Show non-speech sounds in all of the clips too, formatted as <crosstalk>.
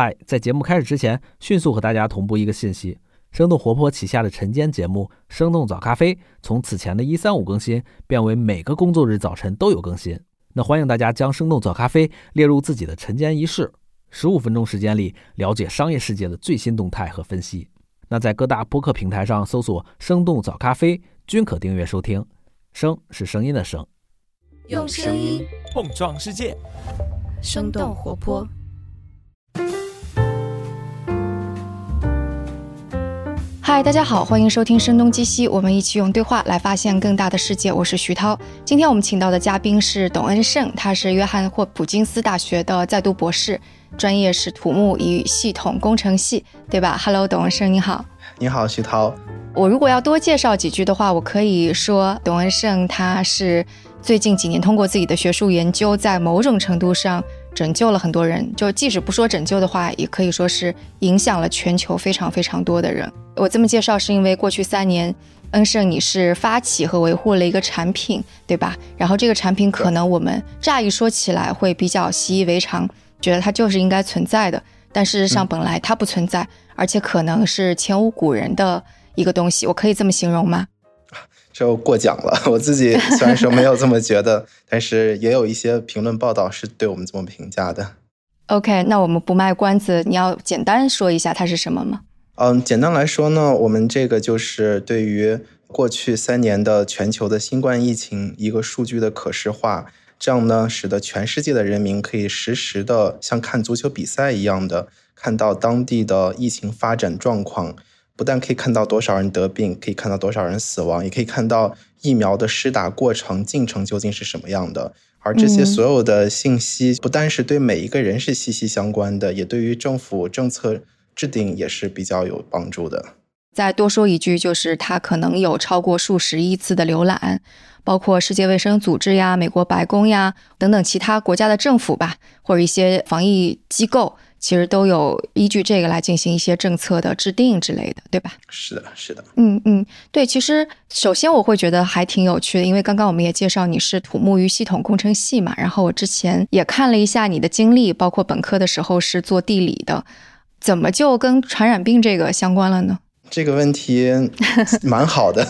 嗨，在节目开始之前，迅速和大家同步一个信息：生动活泼旗下的晨间节目《生动早咖啡》，从此前的一三五更新变为每个工作日早晨都有更新。那欢迎大家将《生动早咖啡》列入自己的晨间仪式，十五分钟时间里了解商业世界的最新动态和分析。那在各大播客平台上搜索“生动早咖啡”，均可订阅收听。声是声音的声，用声音碰撞世界，生动活泼。嗨，大家好，欢迎收听《声东击西》，我们一起用对话来发现更大的世界。我是徐涛，今天我们请到的嘉宾是董恩胜，他是约翰霍普金斯大学的在读博士，专业是土木与系统工程系，对吧？Hello，董恩胜，你好。你好，徐涛。我如果要多介绍几句的话，我可以说，董恩胜他是最近几年通过自己的学术研究，在某种程度上。拯救了很多人，就即使不说拯救的话，也可以说是影响了全球非常非常多的人。我这么介绍是因为过去三年，恩盛你是发起和维护了一个产品，对吧？然后这个产品可能我们乍一说起来会比较习以为常，觉得它就是应该存在的，但事实上本来它不存在，而且可能是前无古人的一个东西。我可以这么形容吗？就过奖了，<laughs> 我自己虽然说没有这么觉得，但是也有一些评论报道是对我们这么评价的。OK，那我们不卖关子，你要简单说一下它是什么吗？嗯，简单来说呢，我们这个就是对于过去三年的全球的新冠疫情一个数据的可视化，这样呢，使得全世界的人民可以实时的像看足球比赛一样的看到当地的疫情发展状况。不但可以看到多少人得病，可以看到多少人死亡，也可以看到疫苗的施打过程进程究竟是什么样的。而这些所有的信息，不单是对每一个人是息息相关的，也对于政府政策制定也是比较有帮助的。再多说一句，就是它可能有超过数十亿次的浏览，包括世界卫生组织呀、美国白宫呀等等其他国家的政府吧，或者一些防疫机构。其实都有依据这个来进行一些政策的制定之类的，对吧？是的，是的。嗯嗯，对。其实首先我会觉得还挺有趣的，因为刚刚我们也介绍你是土木与系统工程系嘛，然后我之前也看了一下你的经历，包括本科的时候是做地理的，怎么就跟传染病这个相关了呢？这个问题 <laughs> 蛮好的。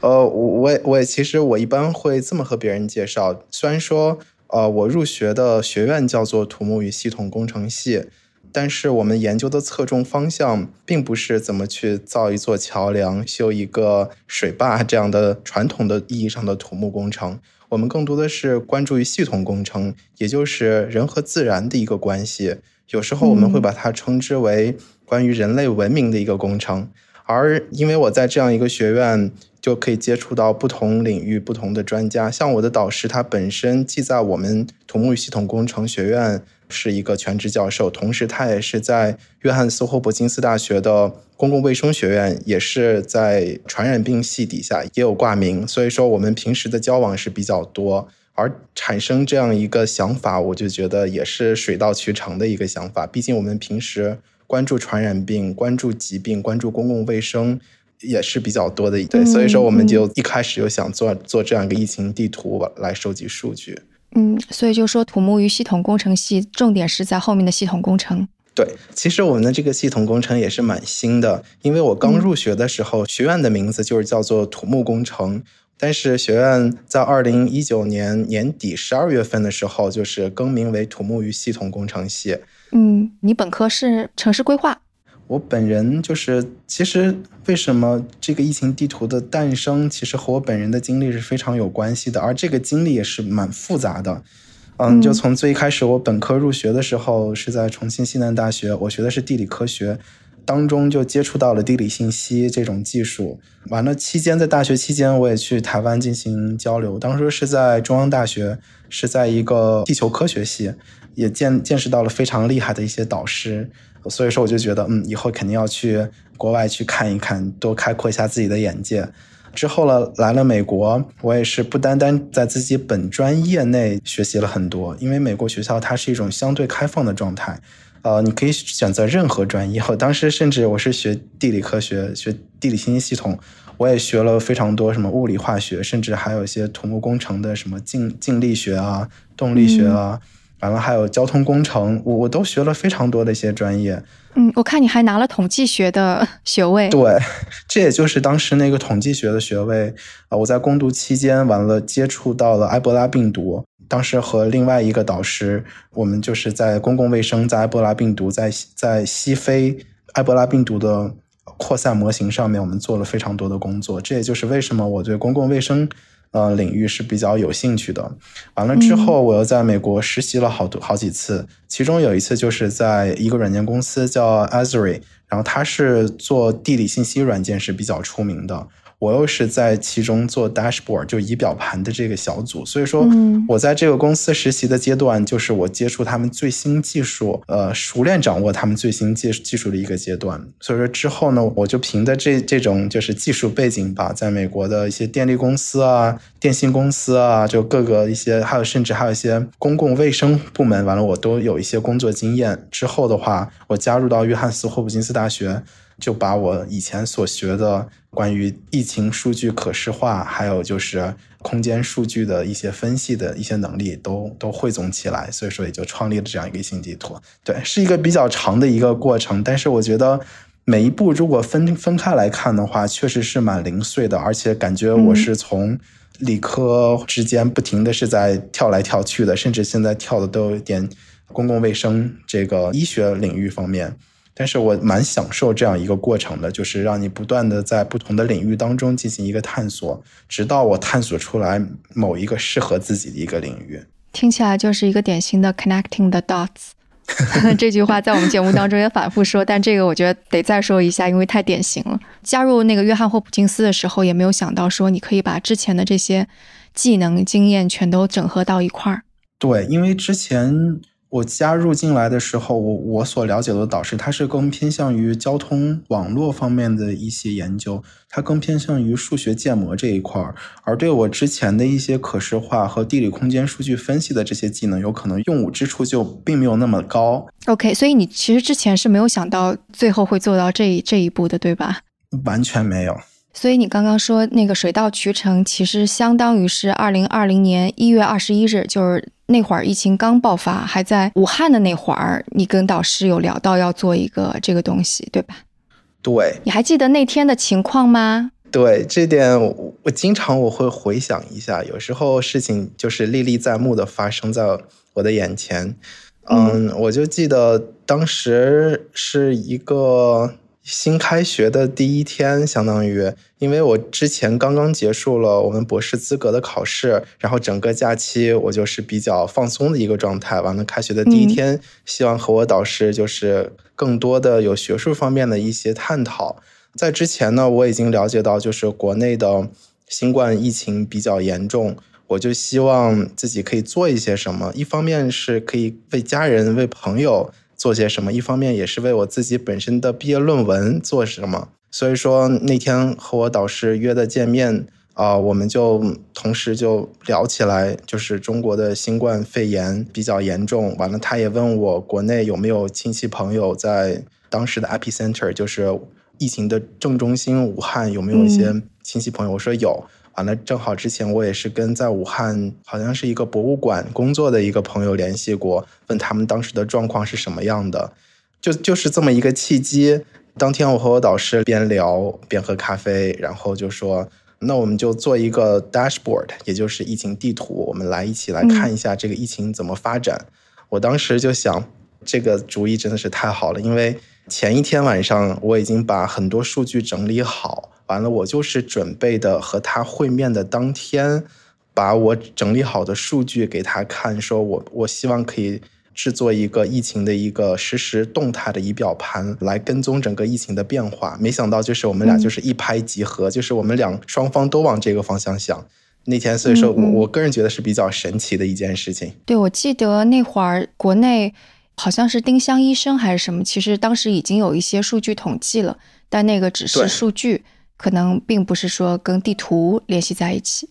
呃，我我我其实我一般会这么和别人介绍，虽然说呃我入学的学院叫做土木与系统工程系。但是我们研究的侧重方向并不是怎么去造一座桥梁、修一个水坝这样的传统的意义上的土木工程，我们更多的是关注于系统工程，也就是人和自然的一个关系。有时候我们会把它称之为关于人类文明的一个工程。而因为我在这样一个学院，就可以接触到不同领域不同的专家。像我的导师，他本身既在我们土木系统工程学院。是一个全职教授，同时他也是在约翰斯霍普金斯大学的公共卫生学院，也是在传染病系底下也有挂名。所以说，我们平时的交往是比较多，而产生这样一个想法，我就觉得也是水到渠成的一个想法。毕竟我们平时关注传染病、关注疾病、关注公共卫生也是比较多的，对。所以说，我们就一开始就想做做这样一个疫情地图来收集数据。嗯，所以就说土木与系统工程系重点是在后面的系统工程。对，其实我们的这个系统工程也是蛮新的，因为我刚入学的时候，学院的名字就是叫做土木工程，但是学院在二零一九年年底十二月份的时候，就是更名为土木与系统工程系。嗯，你本科是城市规划。我本人就是，其实为什么这个疫情地图的诞生，其实和我本人的经历是非常有关系的，而这个经历也是蛮复杂的。嗯，就从最开始我本科入学的时候是在重庆西南大学，我学的是地理科学，当中就接触到了地理信息这种技术。完了期间，在大学期间我也去台湾进行交流，当时是在中央大学，是在一个地球科学系，也见见识到了非常厉害的一些导师。所以说，我就觉得，嗯，以后肯定要去国外去看一看，多开阔一下自己的眼界。之后了，来了美国，我也是不单单在自己本专业内学习了很多，因为美国学校它是一种相对开放的状态，呃，你可以选择任何专业。我当时甚至我是学地理科学，学地理信息系统，我也学了非常多什么物理化学，甚至还有一些土木工程的什么静静力学啊、动力学啊。完了还有交通工程，我我都学了非常多的一些专业。嗯，我看你还拿了统计学的学位。对，这也就是当时那个统计学的学位啊。我在攻读期间，完了接触到了埃博拉病毒。当时和另外一个导师，我们就是在公共卫生，在埃博拉病毒在在西非埃博拉病毒的扩散模型上面，我们做了非常多的工作。这也就是为什么我对公共卫生。呃，领域是比较有兴趣的。完了之后，我又在美国实习了好多好几次，其中有一次就是在一个软件公司叫 Azure，然后它是做地理信息软件是比较出名的。我又是在其中做 dashboard，就仪表盘的这个小组，所以说，我在这个公司实习的阶段，就是我接触他们最新技术，呃，熟练掌握他们最新技技术的一个阶段。所以说之后呢，我就凭着这这种就是技术背景吧，在美国的一些电力公司啊、电信公司啊，就各个一些，还有甚至还有一些公共卫生部门，完了我都有一些工作经验。之后的话，我加入到约翰斯霍普金斯大学。就把我以前所学的关于疫情数据可视化，还有就是空间数据的一些分析的一些能力，都都汇总起来，所以说也就创立了这样一个新地图。对，是一个比较长的一个过程，但是我觉得每一步如果分分开来看的话，确实是蛮零碎的，而且感觉我是从理科之间不停的是在跳来跳去的，甚至现在跳的都有点公共卫生这个医学领域方面。但是我蛮享受这样一个过程的，就是让你不断的在不同的领域当中进行一个探索，直到我探索出来某一个适合自己的一个领域。听起来就是一个典型的 connecting the dots。<laughs> 这句话在我们节目当中也反复说，但这个我觉得得再说一下，因为太典型了。加入那个约翰霍普金斯的时候，也没有想到说你可以把之前的这些技能经验全都整合到一块儿。对，因为之前。我加入进来的时候，我我所了解的导师，他是更偏向于交通网络方面的一些研究，他更偏向于数学建模这一块儿，而对我之前的一些可视化和地理空间数据分析的这些技能，有可能用武之处就并没有那么高。OK，所以你其实之前是没有想到最后会做到这这一步的，对吧？完全没有。所以你刚刚说那个水到渠成，其实相当于是二零二零年一月二十一日，就是。那会儿疫情刚爆发，还在武汉的那会儿，你跟导师有聊到要做一个这个东西，对吧？对。你还记得那天的情况吗？对，这点我我经常我会回想一下，有时候事情就是历历在目的发生在我的眼前。嗯，我就记得当时是一个。新开学的第一天，相当于，因为我之前刚刚结束了我们博士资格的考试，然后整个假期我就是比较放松的一个状态。完了，开学的第一天，希望和我导师就是更多的有学术方面的一些探讨。在之前呢，我已经了解到，就是国内的新冠疫情比较严重，我就希望自己可以做一些什么。一方面是可以为家人、为朋友。做些什么？一方面也是为我自己本身的毕业论文做什么。所以说那天和我导师约的见面啊，我们就同时就聊起来，就是中国的新冠肺炎比较严重。完了，他也问我国内有没有亲戚朋友在当时的 epicenter，就是疫情的正中心武汉有没有一些亲戚朋友？我说有。完了，正好之前我也是跟在武汉，好像是一个博物馆工作的一个朋友联系过，问他们当时的状况是什么样的，就就是这么一个契机。当天我和我导师边聊边喝咖啡，然后就说，那我们就做一个 dashboard，也就是疫情地图，我们来一起来看一下这个疫情怎么发展。我当时就想，这个主意真的是太好了，因为前一天晚上我已经把很多数据整理好。完了，我就是准备的和他会面的当天，把我整理好的数据给他看，说我我希望可以制作一个疫情的一个实时动态的仪表盘，来跟踪整个疫情的变化。没想到就是我们俩就是一拍即合，就是我们俩双方都往这个方向想。那天所以说我我个人觉得是比较神奇的一件事情。对，我记得那会儿国内好像是丁香医生还是什么，其实当时已经有一些数据统计了，但那个只是数据。可能并不是说跟地图联系在一起。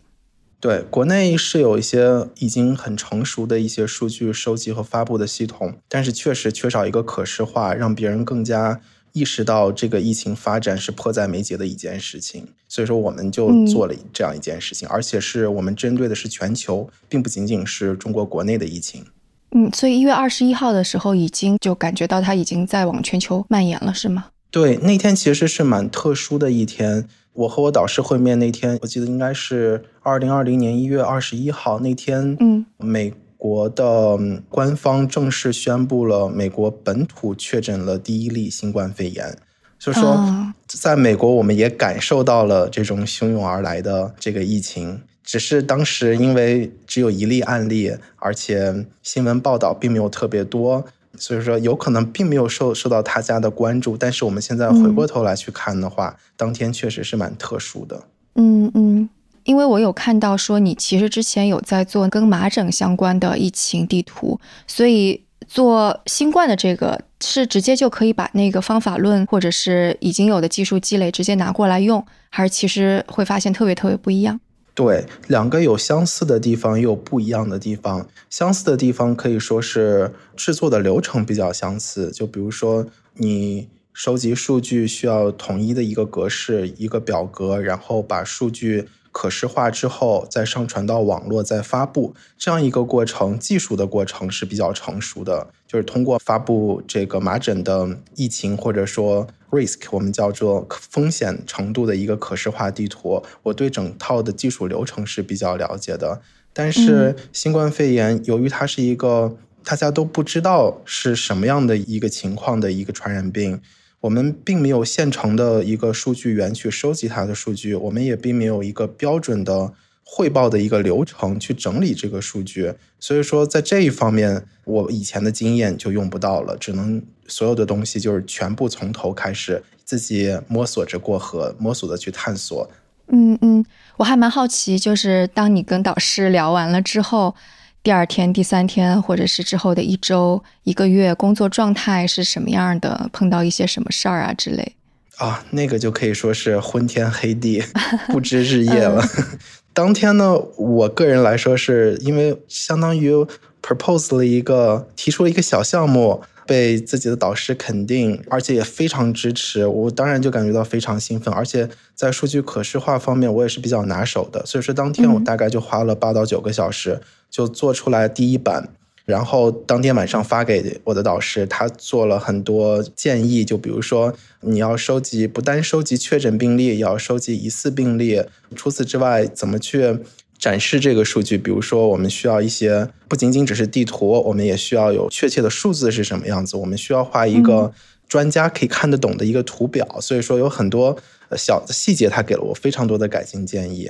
对，国内是有一些已经很成熟的一些数据收集和发布的系统，但是确实缺少一个可视化，让别人更加意识到这个疫情发展是迫在眉睫的一件事情。所以说，我们就做了这样一件事情，而且是我们针对的是全球，并不仅仅是中国国内的疫情。嗯，所以一月二十一号的时候，已经就感觉到它已经在往全球蔓延了，是吗？对，那天其实是蛮特殊的一天。我和我导师会面那天，我记得应该是二零二零年一月二十一号那天。嗯，美国的官方正式宣布了美国本土确诊了第一例新冠肺炎，就是说，在美国我们也感受到了这种汹涌而来的这个疫情。只是当时因为只有一例案例，而且新闻报道并没有特别多，所以说有可能并没有受受到他家的关注。但是我们现在回过头来去看的话，当天确实是蛮特殊的。嗯嗯，因为我有看到说你其实之前有在做跟麻疹相关的疫情地图，所以做新冠的这个是直接就可以把那个方法论或者是已经有的技术积累直接拿过来用，还是其实会发现特别特别不一样？对，两个有相似的地方，也有不一样的地方。相似的地方可以说是制作的流程比较相似，就比如说你收集数据需要统一的一个格式、一个表格，然后把数据可视化之后再上传到网络再发布，这样一个过程，技术的过程是比较成熟的。就是通过发布这个麻疹的疫情，或者说 risk，我们叫做风险程度的一个可视化地图。我对整套的技术流程是比较了解的。但是新冠肺炎，由于它是一个大家都不知道是什么样的一个情况的一个传染病，我们并没有现成的一个数据源去收集它的数据，我们也并没有一个标准的。汇报的一个流程去整理这个数据，所以说在这一方面，我以前的经验就用不到了，只能所有的东西就是全部从头开始，自己摸索着过河，摸索的去探索。嗯嗯，我还蛮好奇，就是当你跟导师聊完了之后，第二天、第三天，或者是之后的一周、一个月，工作状态是什么样的？碰到一些什么事儿啊之类？啊，那个就可以说是昏天黑地，<laughs> 不知日夜了。<laughs> 当天呢，我个人来说是因为相当于 propose 了一个提出了一个小项目，被自己的导师肯定，而且也非常支持，我当然就感觉到非常兴奋。而且在数据可视化方面，我也是比较拿手的，所以说当天我大概就花了八到九个小时就做出来第一版。然后当天晚上发给我的导师，他做了很多建议，就比如说你要收集，不单收集确诊病例，也要收集疑似病例。除此之外，怎么去展示这个数据？比如说，我们需要一些不仅仅只是地图，我们也需要有确切的数字是什么样子。我们需要画一个专家可以看得懂的一个图表。所以说，有很多小的细节，他给了我非常多的改进建议。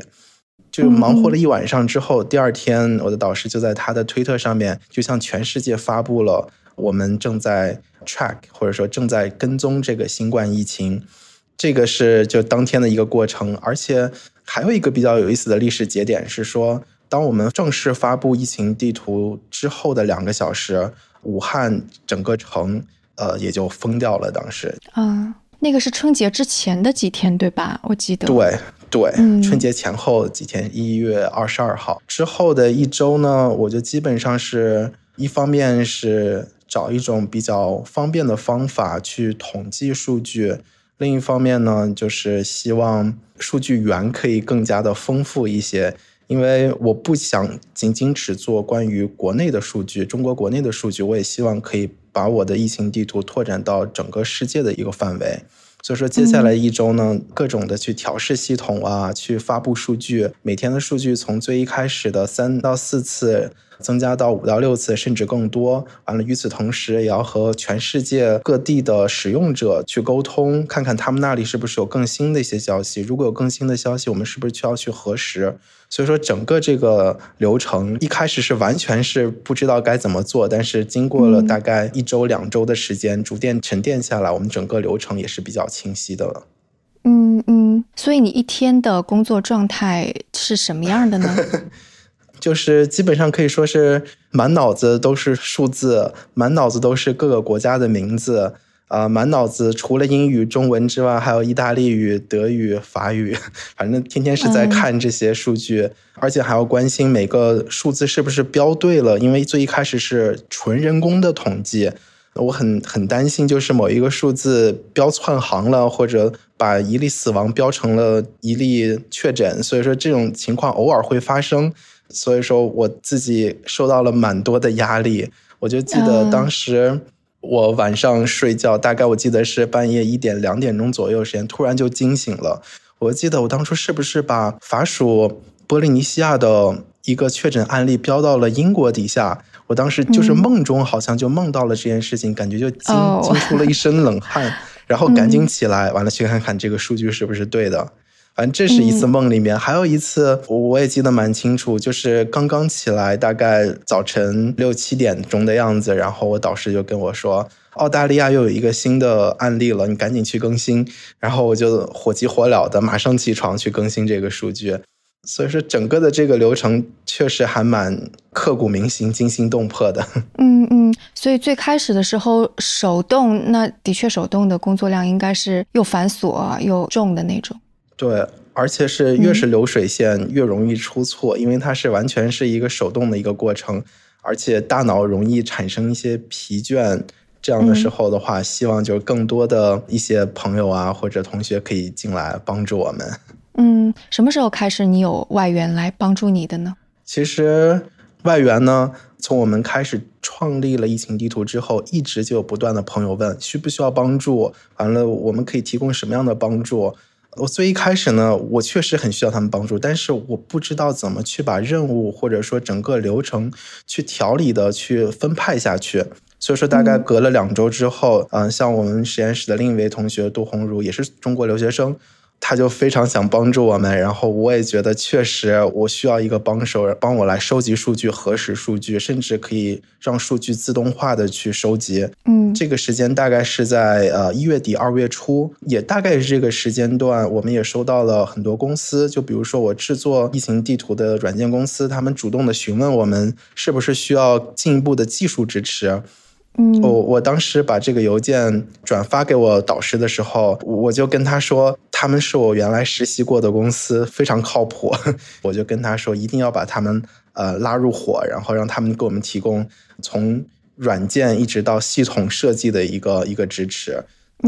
就忙活了一晚上之后，第二天我的导师就在他的推特上面，就向全世界发布了我们正在 track 或者说正在跟踪这个新冠疫情。这个是就当天的一个过程，而且还有一个比较有意思的历史节点是说，当我们正式发布疫情地图之后的两个小时，武汉整个城呃也就封掉了。当时啊，那个是春节之前的几天对吧？我记得对。对，春节前后几天，一月二十二号之后的一周呢，我就基本上是一方面是找一种比较方便的方法去统计数据，另一方面呢，就是希望数据源可以更加的丰富一些，因为我不想仅仅只做关于国内的数据，中国国内的数据，我也希望可以把我的疫情地图拓展到整个世界的一个范围。所以说，接下来一周呢，各种的去调试系统啊，去发布数据，每天的数据从最一开始的三到四次。增加到五到六次，甚至更多。完了，与此同时，也要和全世界各地的使用者去沟通，看看他们那里是不是有更新的一些消息。如果有更新的消息，我们是不是需要去核实？所以说，整个这个流程一开始是完全是不知道该怎么做，但是经过了大概一周、两周的时间，逐渐沉淀下来，我们整个流程也是比较清晰的了。嗯嗯，所以你一天的工作状态是什么样的呢？<laughs> 就是基本上可以说是满脑子都是数字，满脑子都是各个国家的名字，啊，满脑子除了英语、中文之外，还有意大利语、德语、法语，反正天天是在看这些数据，而且还要关心每个数字是不是标对了，因为最一开始是纯人工的统计，我很很担心，就是某一个数字标串行了，或者把一例死亡标成了一例确诊，所以说这种情况偶尔会发生。所以说，我自己受到了蛮多的压力。我就记得当时我晚上睡觉，大概我记得是半夜一点两点钟左右时间，突然就惊醒了。我记得我当初是不是把法属波利尼西亚的一个确诊案例标到了英国底下？我当时就是梦中好像就梦到了这件事情，感觉就惊惊出了一身冷汗，<laughs> 然后赶紧起来，完了去看看这个数据是不是对的。反正这是一次梦里面，还有一次我也记得蛮清楚，就是刚刚起来，大概早晨六七点钟的样子，然后我导师就跟我说，澳大利亚又有一个新的案例了，你赶紧去更新。然后我就火急火燎的马上起床去更新这个数据。所以说，整个的这个流程确实还蛮刻骨铭心、惊心动魄的。<laughs> 嗯嗯，所以最开始的时候手动，那的确手动的工作量应该是又繁琐又重的那种。对，而且是越是流水线越容易出错，因为它是完全是一个手动的一个过程，而且大脑容易产生一些疲倦。这样的时候的话，希望就更多的一些朋友啊或者同学可以进来帮助我们。嗯，什么时候开始你有外援来帮助你的呢？其实外援呢，从我们开始创立了疫情地图之后，一直就有不断的朋友问需不需要帮助，完了我们可以提供什么样的帮助。我最一开始呢，我确实很需要他们帮助，但是我不知道怎么去把任务或者说整个流程去调理的去分派下去。所以说，大概隔了两周之后，嗯，像我们实验室的另一位同学杜红茹，也是中国留学生。他就非常想帮助我们，然后我也觉得确实我需要一个帮手，帮我来收集数据、核实数据，甚至可以让数据自动化的去收集。嗯，这个时间大概是在呃一月底二月初，也大概是这个时间段，我们也收到了很多公司，就比如说我制作疫情地图的软件公司，他们主动的询问我们是不是需要进一步的技术支持。我我当时把这个邮件转发给我导师的时候，我就跟他说，他们是我原来实习过的公司，非常靠谱。<laughs> 我就跟他说，一定要把他们呃拉入伙，然后让他们给我们提供从软件一直到系统设计的一个一个支持。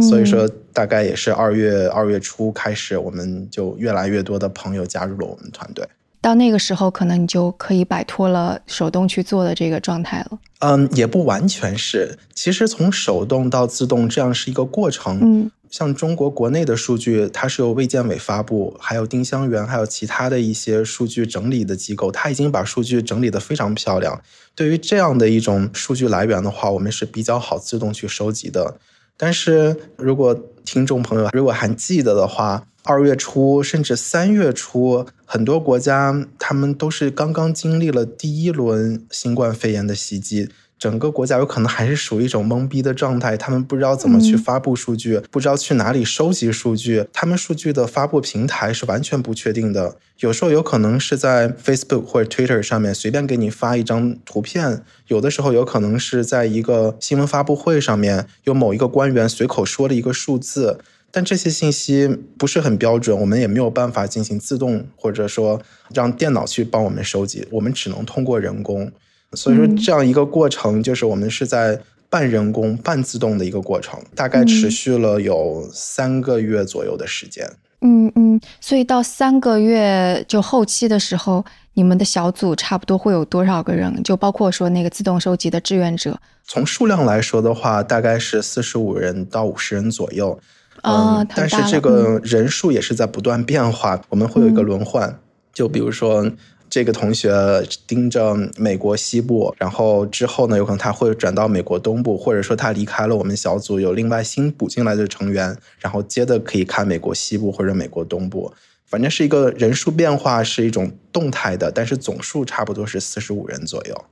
所以说，大概也是二月二月初开始，我们就越来越多的朋友加入了我们团队。到那个时候，可能你就可以摆脱了手动去做的这个状态了。嗯，也不完全是。其实从手动到自动，这样是一个过程。嗯，像中国国内的数据，它是由卫健委发布，还有丁香园，还有其他的一些数据整理的机构，它已经把数据整理的非常漂亮。对于这样的一种数据来源的话，我们是比较好自动去收集的。但是如果听众朋友如果还记得的话，二月初甚至三月初，很多国家他们都是刚刚经历了第一轮新冠肺炎的袭击，整个国家有可能还是属于一种懵逼的状态，他们不知道怎么去发布数据，不知道去哪里收集数据，他们数据的发布平台是完全不确定的。有时候有可能是在 Facebook 或者 Twitter 上面随便给你发一张图片，有的时候有可能是在一个新闻发布会上面，有某一个官员随口说了一个数字。但这些信息不是很标准，我们也没有办法进行自动或者说让电脑去帮我们收集，我们只能通过人工。所以说这样一个过程，就是我们是在半人工半自动的一个过程，大概持续了有三个月左右的时间。嗯嗯，所以到三个月就后期的时候，你们的小组差不多会有多少个人？就包括说那个自动收集的志愿者。从数量来说的话，大概是四十五人到五十人左右。嗯，但是这个人数也是在不断变化，我们会有一个轮换。就比如说，这个同学盯着美国西部，然后之后呢，有可能他会转到美国东部，或者说他离开了我们小组，有另外新补进来的成员，然后接着可以看美国西部或者美国东部。反正是一个人数变化，是一种动态的，但是总数差不多是四十五人左右。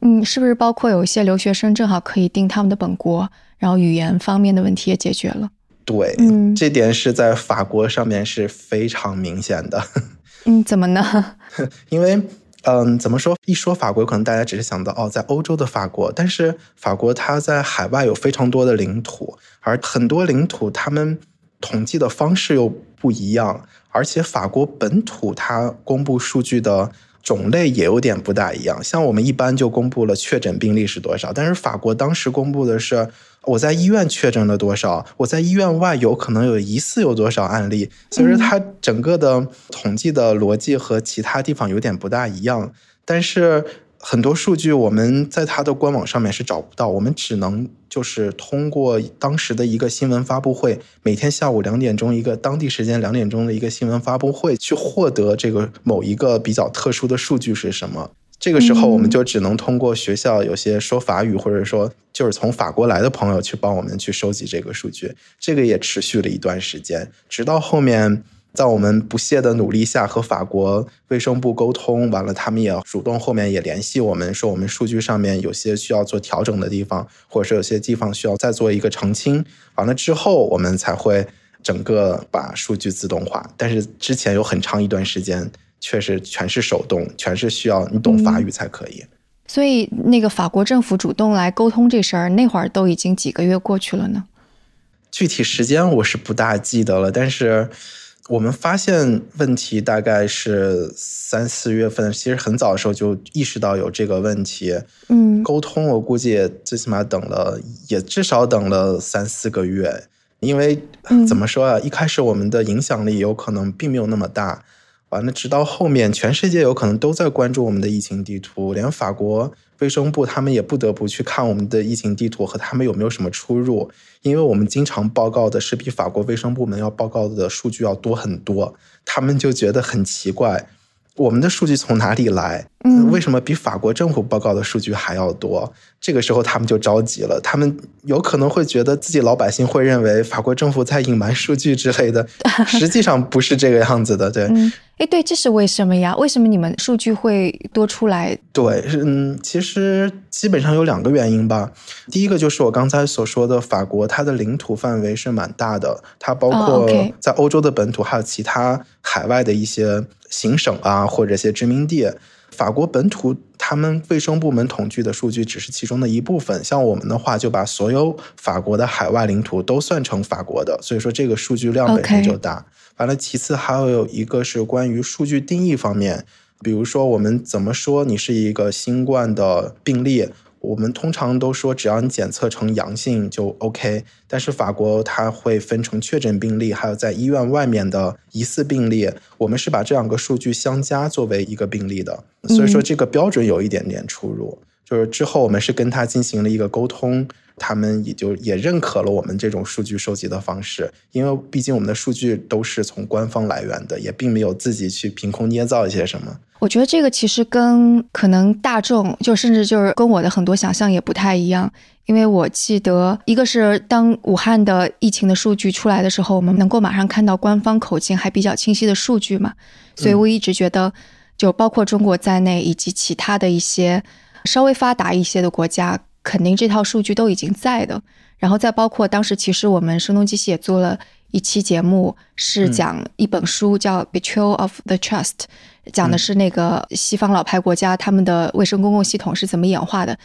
嗯，是不是包括有一些留学生正好可以定他们的本国，然后语言方面的问题也解决了？对，这点是在法国上面是非常明显的。<laughs> 嗯，怎么呢？<laughs> 因为，嗯，怎么说？一说法国，可能大家只是想到哦，在欧洲的法国，但是法国它在海外有非常多的领土，而很多领土他们统计的方式又不一样，而且法国本土它公布数据的种类也有点不大一样。像我们一般就公布了确诊病例是多少，但是法国当时公布的是。我在医院确诊了多少？我在医院外有可能有疑似有多少案例？所以说，它整个的统计的逻辑和其他地方有点不大一样。但是，很多数据我们在它的官网上面是找不到，我们只能就是通过当时的一个新闻发布会，每天下午两点钟一个当地时间两点钟的一个新闻发布会，去获得这个某一个比较特殊的数据是什么。这个时候，我们就只能通过学校有些说法语或者说就是从法国来的朋友去帮我们去收集这个数据。这个也持续了一段时间，直到后面。在我们不懈的努力下，和法国卫生部沟通完了，他们也主动后面也联系我们，说我们数据上面有些需要做调整的地方，或者说有些地方需要再做一个澄清。完了之后，我们才会整个把数据自动化。但是之前有很长一段时间，确实全是手动，全是需要你懂法语才可以。所以那个法国政府主动来沟通这事儿，那会儿都已经几个月过去了呢？具体时间我是不大记得了，但是。我们发现问题大概是三四月份，其实很早的时候就意识到有这个问题。嗯，沟通我估计最起码等了也至少等了三四个月，因为怎么说啊？一开始我们的影响力有可能并没有那么大，完了直到后面全世界有可能都在关注我们的疫情地图，连法国。卫生部他们也不得不去看我们的疫情地图和他们有没有什么出入，因为我们经常报告的是比法国卫生部门要报告的数据要多很多，他们就觉得很奇怪。我们的数据从哪里来？嗯，为什么比法国政府报告的数据还要多？这个时候他们就着急了，他们有可能会觉得自己老百姓会认为法国政府在隐瞒数据之类的，<laughs> 实际上不是这个样子的。对，哎，对，这是为什么呀？为什么你们数据会多出来？对，嗯，其实基本上有两个原因吧。第一个就是我刚才所说的，法国它的领土范围是蛮大的，它包括在欧洲的本土，还有其他海外的一些。行省啊，或者一些殖民地，法国本土他们卫生部门统计的数据只是其中的一部分。像我们的话，就把所有法国的海外领土都算成法国的，所以说这个数据量本身就大。完了，其次还有一个是关于数据定义方面，比如说我们怎么说你是一个新冠的病例。我们通常都说，只要你检测成阳性就 OK。但是法国它会分成确诊病例，还有在医院外面的疑似病例。我们是把这两个数据相加作为一个病例的，所以说这个标准有一点点出入。就是之后我们是跟他进行了一个沟通，他们也就也认可了我们这种数据收集的方式，因为毕竟我们的数据都是从官方来源的，也并没有自己去凭空捏造一些什么。我觉得这个其实跟可能大众，就甚至就是跟我的很多想象也不太一样，因为我记得，一个是当武汉的疫情的数据出来的时候，我们能够马上看到官方口径还比较清晰的数据嘛，所以我一直觉得，就包括中国在内，以及其他的一些稍微发达一些的国家，肯定这套数据都已经在的。然后再包括当时，其实我们声东击西也做了一期节目，是讲一本书叫《Betrayal of the Trust》。讲的是那个西方老牌国家他们的卫生公共系统是怎么演化的，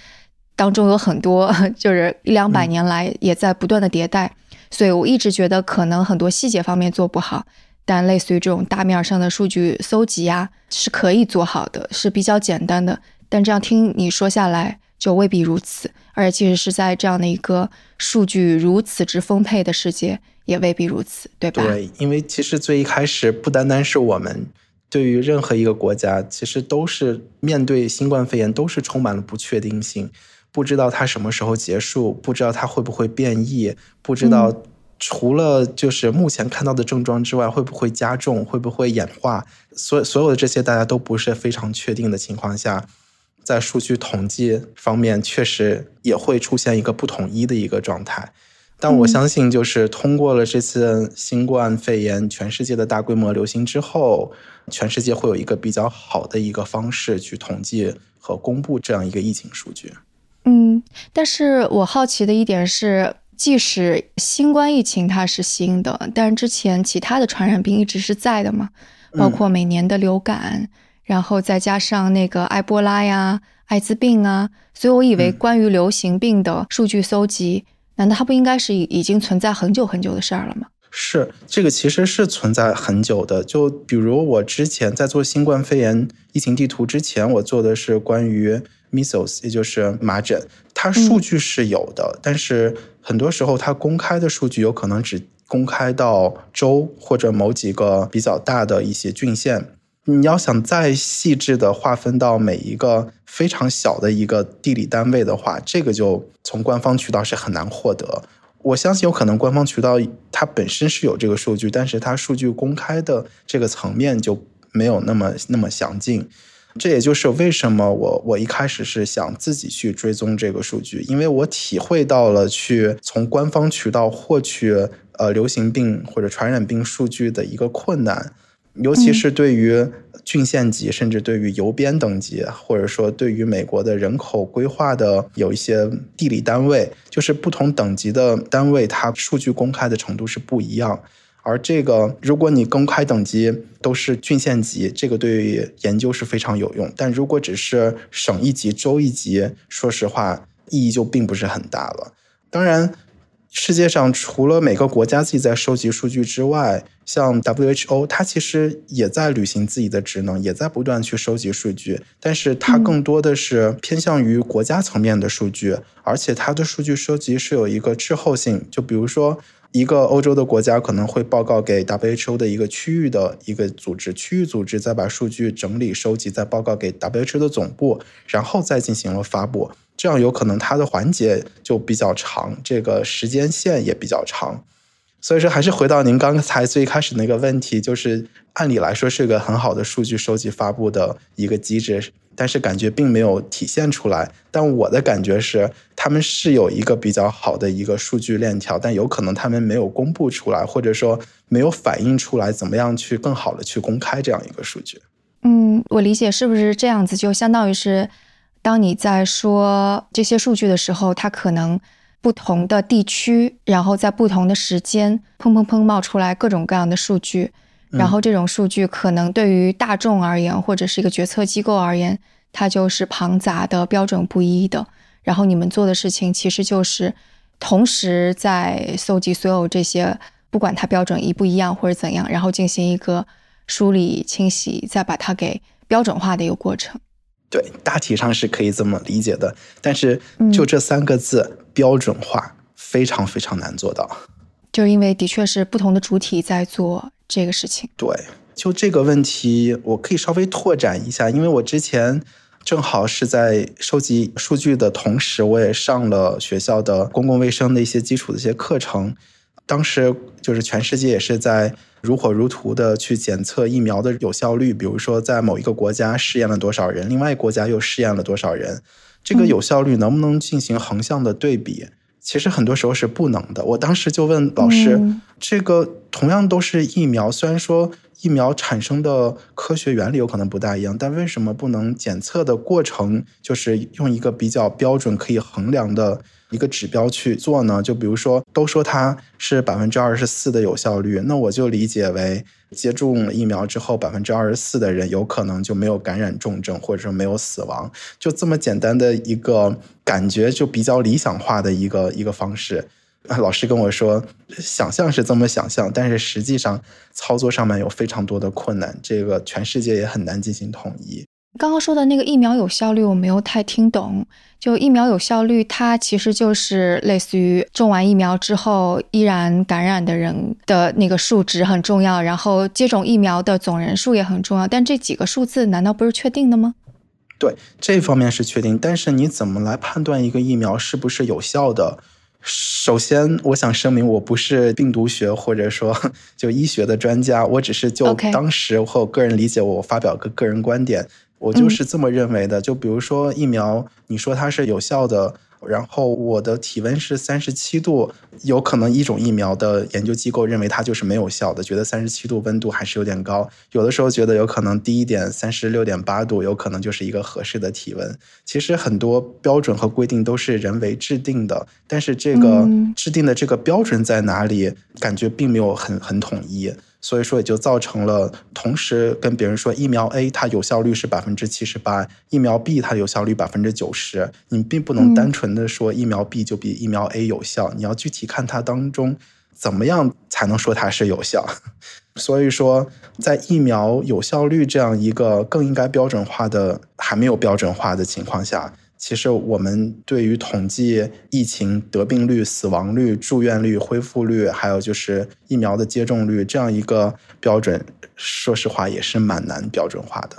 当中有很多 <laughs> 就是一两百年来也在不断的迭代，所以我一直觉得可能很多细节方面做不好，但类似于这种大面上的数据搜集呀是可以做好的，是比较简单的。但这样听你说下来就未必如此，而且其实是在这样的一个数据如此之丰沛的世界也未必如此，对吧？对，因为其实最一开始不单单是我们。对于任何一个国家，其实都是面对新冠肺炎，都是充满了不确定性，不知道它什么时候结束，不知道它会不会变异，不知道除了就是目前看到的症状之外，会不会加重，会不会演化，所所有的这些大家都不是非常确定的情况下，在数据统计方面，确实也会出现一个不统一的一个状态。但我相信，就是通过了这次新冠肺炎全世界的大规模流行之后，全世界会有一个比较好的一个方式去统计和公布这样一个疫情数据。嗯，但是我好奇的一点是，即使新冠疫情它是新的，但是之前其他的传染病一直是在的嘛，包括每年的流感，然后再加上那个埃博拉呀、艾滋病啊，所以我以为关于流行病的数据搜集。难道它不应该是已已经存在很久很久的事儿了吗？是，这个其实是存在很久的。就比如我之前在做新冠肺炎疫情地图之前，我做的是关于 measles，也就是麻疹，它数据是有的，但是很多时候它公开的数据有可能只公开到州或者某几个比较大的一些郡县。你要想再细致的划分到每一个非常小的一个地理单位的话，这个就从官方渠道是很难获得。我相信有可能官方渠道它本身是有这个数据，但是它数据公开的这个层面就没有那么那么详尽。这也就是为什么我我一开始是想自己去追踪这个数据，因为我体会到了去从官方渠道获取呃流行病或者传染病数据的一个困难。尤其是对于郡县级，甚至对于邮编等级，或者说对于美国的人口规划的有一些地理单位，就是不同等级的单位，它数据公开的程度是不一样。而这个，如果你公开等级都是郡县级，这个对于研究是非常有用；但如果只是省一级、州一级，说实话，意义就并不是很大了。当然。世界上除了每个国家自己在收集数据之外，像 WHO，它其实也在履行自己的职能，也在不断去收集数据。但是它更多的是偏向于国家层面的数据，而且它的数据收集是有一个滞后性。就比如说，一个欧洲的国家可能会报告给 WHO 的一个区域的一个组织，区域组织再把数据整理收集，再报告给 WHO 的总部，然后再进行了发布。这样有可能它的环节就比较长，这个时间线也比较长，所以说还是回到您刚才最开始那个问题，就是按理来说是个很好的数据收集发布的一个机制，但是感觉并没有体现出来。但我的感觉是，他们是有一个比较好的一个数据链条，但有可能他们没有公布出来，或者说没有反映出来怎么样去更好的去公开这样一个数据。嗯，我理解是不是这样子？就相当于是。当你在说这些数据的时候，它可能不同的地区，然后在不同的时间，砰砰砰冒出来各种各样的数据，然后这种数据可能对于大众而言，或者是一个决策机构而言，它就是庞杂的、标准不一的。然后你们做的事情其实就是同时在搜集所有这些，不管它标准一不一样或者怎样，然后进行一个梳理、清洗，再把它给标准化的一个过程。对，大体上是可以这么理解的，但是就这三个字“标准化”非常非常难做到，就是因为的确是不同的主体在做这个事情。对，就这个问题，我可以稍微拓展一下，因为我之前正好是在收集数据的同时，我也上了学校的公共卫生的一些基础的一些课程，当时就是全世界也是在。如火如荼的去检测疫苗的有效率，比如说在某一个国家试验了多少人，另外一个国家又试验了多少人，这个有效率能不能进行横向的对比？其实很多时候是不能的。我当时就问老师，这个同样都是疫苗，虽然说疫苗产生的科学原理有可能不大一样，但为什么不能检测的过程就是用一个比较标准可以衡量的？一个指标去做呢？就比如说，都说它是百分之二十四的有效率，那我就理解为接种疫苗之后，百分之二十四的人有可能就没有感染重症，或者说没有死亡，就这么简单的一个感觉，就比较理想化的一个一个方式。老师跟我说，想象是这么想象，但是实际上操作上面有非常多的困难，这个全世界也很难进行统一。刚刚说的那个疫苗有效率，我没有太听懂。就疫苗有效率，它其实就是类似于种完疫苗之后依然感染的人的那个数值很重要，然后接种疫苗的总人数也很重要。但这几个数字难道不是确定的吗？对，这方面是确定。但是你怎么来判断一个疫苗是不是有效的？首先，我想声明，我不是病毒学或者说 <laughs> 就医学的专家，我只是就当时和我个人理解，我发表个个人观点。我就是这么认为的。就比如说疫苗，你说它是有效的，然后我的体温是三十七度，有可能一种疫苗的研究机构认为它就是没有效的，觉得三十七度温度还是有点高。有的时候觉得有可能低一点，三十六点八度有可能就是一个合适的体温。其实很多标准和规定都是人为制定的，但是这个制定的这个标准在哪里，感觉并没有很很统一。所以说，也就造成了同时跟别人说疫苗 A 它有效率是百分之七十八，疫苗 B 它有效率百分之九十，你并不能单纯的说疫苗 B 就比疫苗 A 有效，你要具体看它当中怎么样才能说它是有效。<laughs> 所以说，在疫苗有效率这样一个更应该标准化的还没有标准化的情况下。其实我们对于统计疫情得病率、死亡率、住院率、恢复率，还有就是疫苗的接种率这样一个标准，说实话也是蛮难标准化的。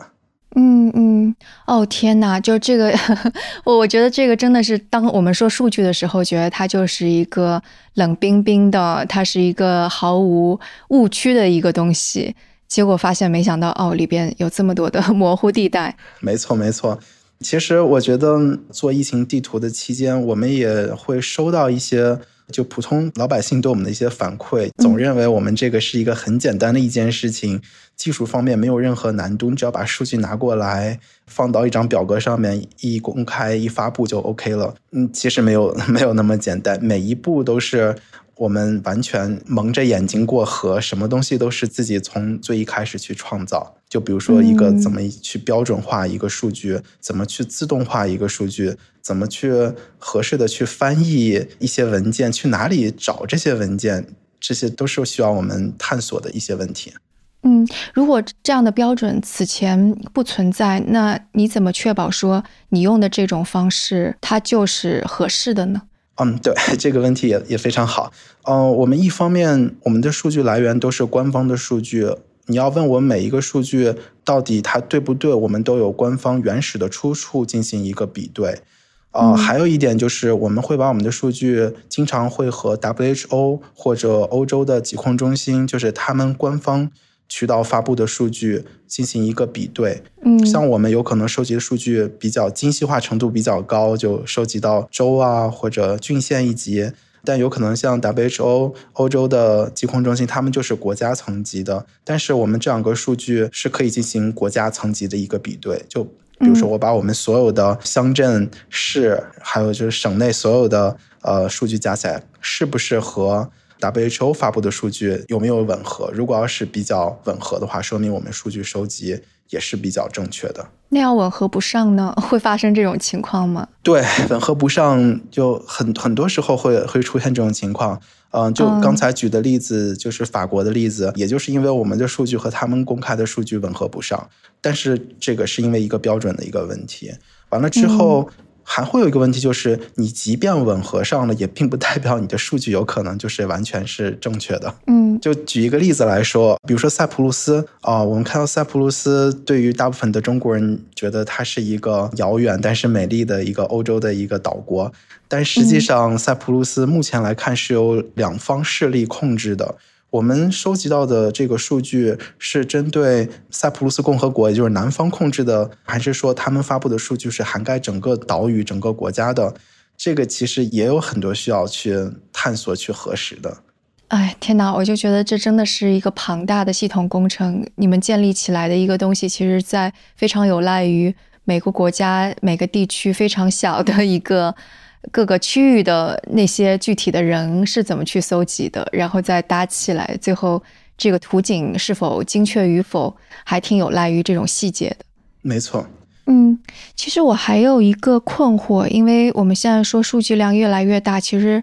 嗯嗯，哦天哪，就这个，<laughs> 我我觉得这个真的是，当我们说数据的时候，觉得它就是一个冷冰冰的，它是一个毫无误区的一个东西。结果发现，没想到哦，里边有这么多的 <laughs> 模糊地带。没错，没错。其实我觉得做疫情地图的期间，我们也会收到一些。就普通老百姓对我们的一些反馈，总认为我们这个是一个很简单的一件事情，技术方面没有任何难度，你只要把数据拿过来，放到一张表格上面，一公开一发布就 OK 了。嗯，其实没有 <laughs> 没有那么简单，每一步都是。我们完全蒙着眼睛过河，什么东西都是自己从最一开始去创造。就比如说一个怎么去标准化一个数据，怎么去自动化一个数据，怎么去合适的去翻译一些文件，去哪里找这些文件，这些都是需要我们探索的一些问题。嗯，如果这样的标准此前不存在，那你怎么确保说你用的这种方式它就是合适的呢？嗯，对，<laughs> 这个问题也也非常好。嗯，我们一方面，我们的数据来源都是官方的数据。你要问我每一个数据到底它对不对，我们都有官方原始的出处进行一个比对。啊，还有一点就是，我们会把我们的数据经常会和 WHO 或者欧洲的疾控中心，就是他们官方。渠道发布的数据进行一个比对，嗯，像我们有可能收集的数据比较精细化程度比较高，就收集到州啊或者郡县一级，但有可能像 WHO 欧洲的疾控中心，他们就是国家层级的。但是我们这两个数据是可以进行国家层级的一个比对，就比如说我把我们所有的乡镇市，还有就是省内所有的呃数据加起来，是不是和？WHO 发布的数据有没有吻合？如果要是比较吻合的话，说明我们数据收集也是比较正确的。那要吻合不上呢？会发生这种情况吗？对，吻合不上就很很多时候会会出现这种情况。嗯，就刚才举的例子就是法国的例子，也就是因为我们的数据和他们公开的数据吻合不上，但是这个是因为一个标准的一个问题。完了之后。还会有一个问题，就是你即便吻合上了，也并不代表你的数据有可能就是完全是正确的。嗯，就举一个例子来说，比如说塞浦路斯啊，我们看到塞浦路斯对于大部分的中国人觉得它是一个遥远但是美丽的一个欧洲的一个岛国，但实际上塞浦路斯目前来看是由两方势力控制的。我们收集到的这个数据是针对塞浦路斯共和国，也就是南方控制的，还是说他们发布的数据是涵盖整个岛屿、整个国家的？这个其实也有很多需要去探索、去核实的。哎，天哪！我就觉得这真的是一个庞大的系统工程，你们建立起来的一个东西，其实在非常有赖于每个国家、每个地区非常小的一个。各个区域的那些具体的人是怎么去搜集的，然后再搭起来，最后这个图景是否精确与否，还挺有赖于这种细节的。没错。嗯，其实我还有一个困惑，因为我们现在说数据量越来越大，其实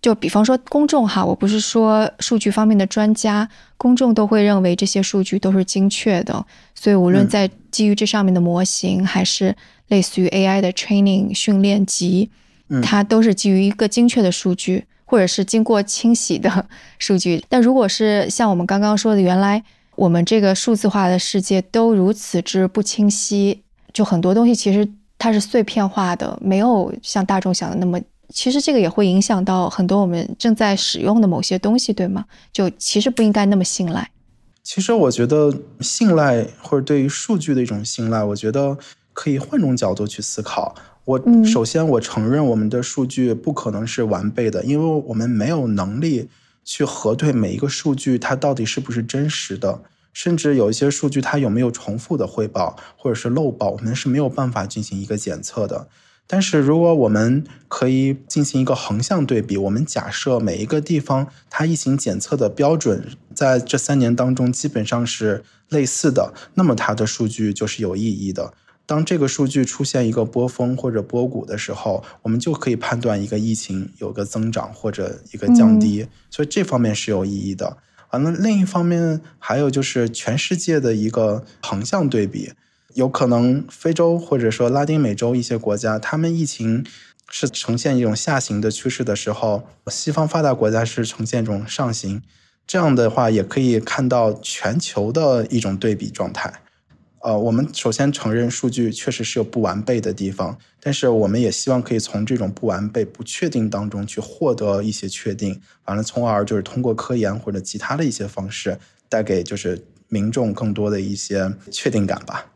就比方说公众哈，我不是说数据方面的专家，公众都会认为这些数据都是精确的，所以无论在基于这上面的模型，还是类似于 AI 的 training 训练集。它都是基于一个精确的数据，或者是经过清洗的 <laughs> 数据。但如果是像我们刚刚说的，原来我们这个数字化的世界都如此之不清晰，就很多东西其实它是碎片化的，没有像大众想的那么。其实这个也会影响到很多我们正在使用的某些东西，对吗？就其实不应该那么信赖。其实我觉得信赖或者对于数据的一种信赖，我觉得可以换种角度去思考。我首先，我承认我们的数据不可能是完备的，因为我们没有能力去核对每一个数据它到底是不是真实的，甚至有一些数据它有没有重复的汇报或者是漏报，我们是没有办法进行一个检测的。但是如果我们可以进行一个横向对比，我们假设每一个地方它疫情检测的标准在这三年当中基本上是类似的，那么它的数据就是有意义的。当这个数据出现一个波峰或者波谷的时候，我们就可以判断一个疫情有个增长或者一个降低，所以这方面是有意义的。啊，那，另一方面还有就是全世界的一个横向对比，有可能非洲或者说拉丁美洲一些国家，他们疫情是呈现一种下行的趋势的时候，西方发达国家是呈现一种上行。这样的话，也可以看到全球的一种对比状态。呃，我们首先承认数据确实是有不完备的地方，但是我们也希望可以从这种不完备、不确定当中去获得一些确定，完了，从而就是通过科研或者其他的一些方式，带给就是民众更多的一些确定感吧。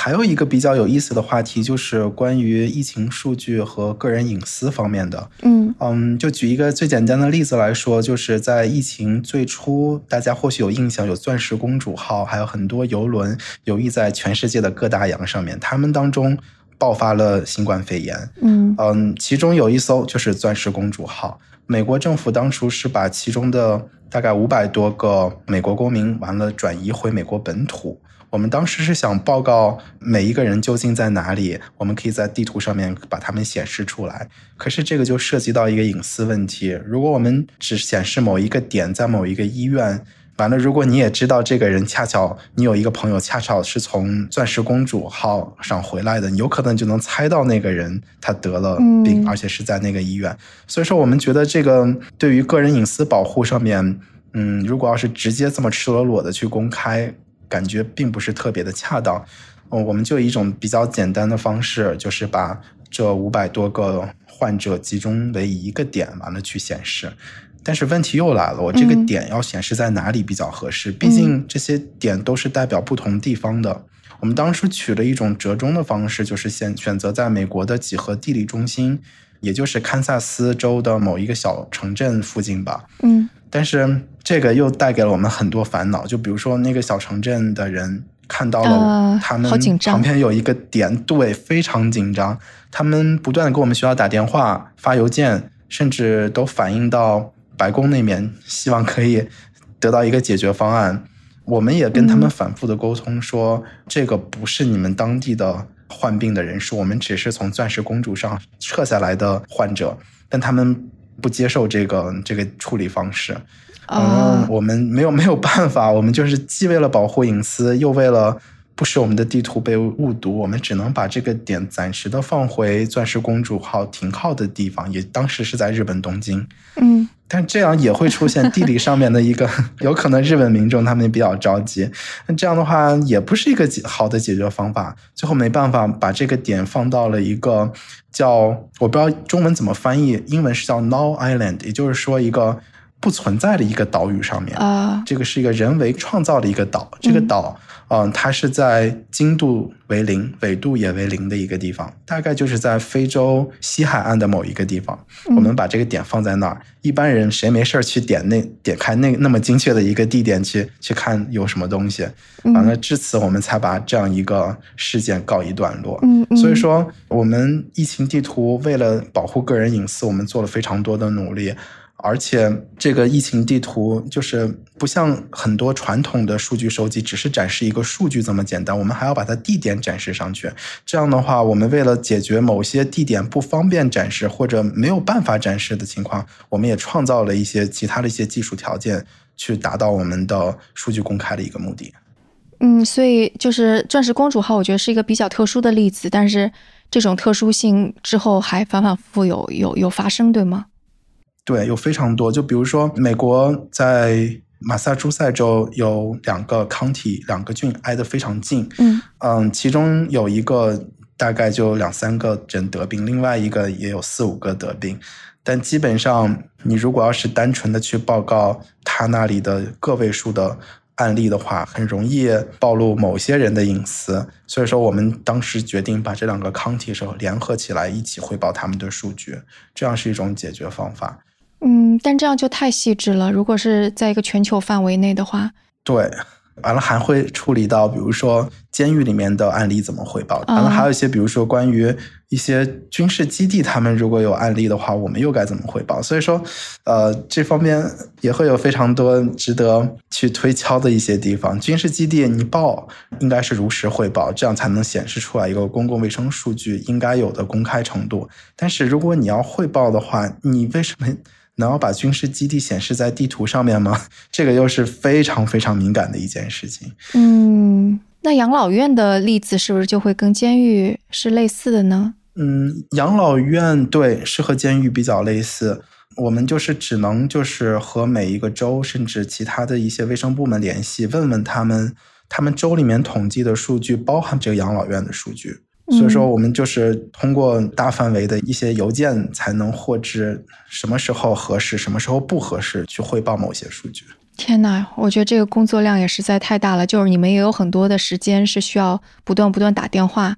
还有一个比较有意思的话题，就是关于疫情数据和个人隐私方面的。嗯嗯，就举一个最简单的例子来说，就是在疫情最初，大家或许有印象，有钻石公主号，还有很多游轮游弋在全世界的各大洋上面，他们当中爆发了新冠肺炎。嗯嗯，其中有一艘就是钻石公主号，美国政府当初是把其中的大概五百多个美国公民完了转移回美国本土。我们当时是想报告每一个人究竟在哪里，我们可以在地图上面把他们显示出来。可是这个就涉及到一个隐私问题。如果我们只显示某一个点在某一个医院，完了，如果你也知道这个人恰巧你有一个朋友恰巧是从钻石公主号上回来的，你有可能就能猜到那个人他得了病，嗯而且是在那个医院。所以说，我们觉得这个对于个人隐私保护上面，嗯，如果要是直接这么赤裸裸的去公开，感觉并不是特别的恰当。嗯，我们就以一种比较简单的方式，就是把这五百多个患者集中为一个点，完了去显示。但是问题又来了，我这个嗯点要显示在哪里比较合适？毕竟这些点都是代表不同地方的。我们当时取了一种折中的方式，就是选选择在美国的几何地理中心，也就是堪萨斯州的某一个小城镇附近吧。嗯但是这个又带给了我们很多烦恼，就比如说那个小城镇的人看到了啊他们旁边有一个点，对，非常紧张。他们不断的给我们学校打电话、发邮件，甚至都反映到白宫那边，希望可以得到一个解决方案。我们也跟他们嗯反复的沟通说，这个不是你们当地的患病的人数，我们只是从钻石公主上撤下来的患者，但他们不接受这个这个处理方式。嗯啊，我们没有没有办法，我们就是既为了保护隐私，又为了不使我们的地图被误读，我们只能把这个点暂时的放回钻石公主号停靠的地方，也当时是在日本东京。嗯但这样也会出现地理上面的一个，<laughs> 有可能日本民众他们也比较着急，那这样的话也不是一个解好的解决方法。最后没办法把这个点放到了一个叫我不知道中文怎么翻译，英文是叫 Now Island，也就是说一个不存在的一个岛屿上面。啊这个是一个人为创造的一个岛，这个岛，嗯、它是在经度为零、纬度也为零的一个地方，大概就是在非洲西海岸的某一个地方。嗯我们把这个点放在那儿，一般人谁没事儿去点那点开那那么精确的一个地点去去看有什么东西？嗯完了，至此我们才把这样一个事件告一段落。嗯嗯，所以说，我们疫情地图为了保护个人隐私，我们做了非常多的努力。而且，这个疫情地图就是不像很多传统的数据收集，只是展示一个数据这么简单，我们还要把它地点展示上去。这样的话，我们为了解决某些地点不方便展示或者没有办法展示的情况，我们也创造了一些其他的一些技术条件，去达到我们的数据公开的一个目的。嗯，所以就是钻石公主号，我觉得是一个比较特殊的例子，但是这种特殊性之后还反反复复有有有发生，对吗？对，有非常多。就比如说，美国在马萨诸塞州有两个 county，两个郡挨得非常近。嗯嗯，其中有一个大概就两三个人得病，另外一个也有四五个得病。但基本上，你如果要是单纯的去报告他那里的个位数的案例的话，很容易暴露某些人的隐私。所以说，我们当时决定把这两个 county 时候联合起来，一起汇报他们的数据，这样是一种解决方法。嗯，但这样就太细致了。如果是在一个全球范围内的话，对，完了还会处理到，比如说监狱里面的案例怎么汇报，完了啊还有一些，比如说关于一些军事基地，他们如果有案例的话，我们又该怎么汇报？所以说，呃，这方面也会有非常多值得去推敲的一些地方。军事基地你报应该是如实汇报，这样才能显示出来一个公共卫生数据应该有的公开程度。但是如果你要汇报的话，你为什么？能要把军事基地显示在地图上面吗？<laughs> 这个又是非常非常敏感的一件事情。嗯，那那养老院的例子是不是就会跟监狱是类似的呢？嗯，养老院对是和监狱比较类似，我们就是只能就是和每一个州甚至其他的一些卫生部门联系，问问他们，他们州里面统计的数据包含这个养老院的数据。所以说，我们就是通过大范围的一些邮件，才能获知什么时候合适，什么时候不合适，去汇报某些数据。天呐，我觉得这个工作量也实在太大了。就是你们也有很多的时间是需要不断不断打电话。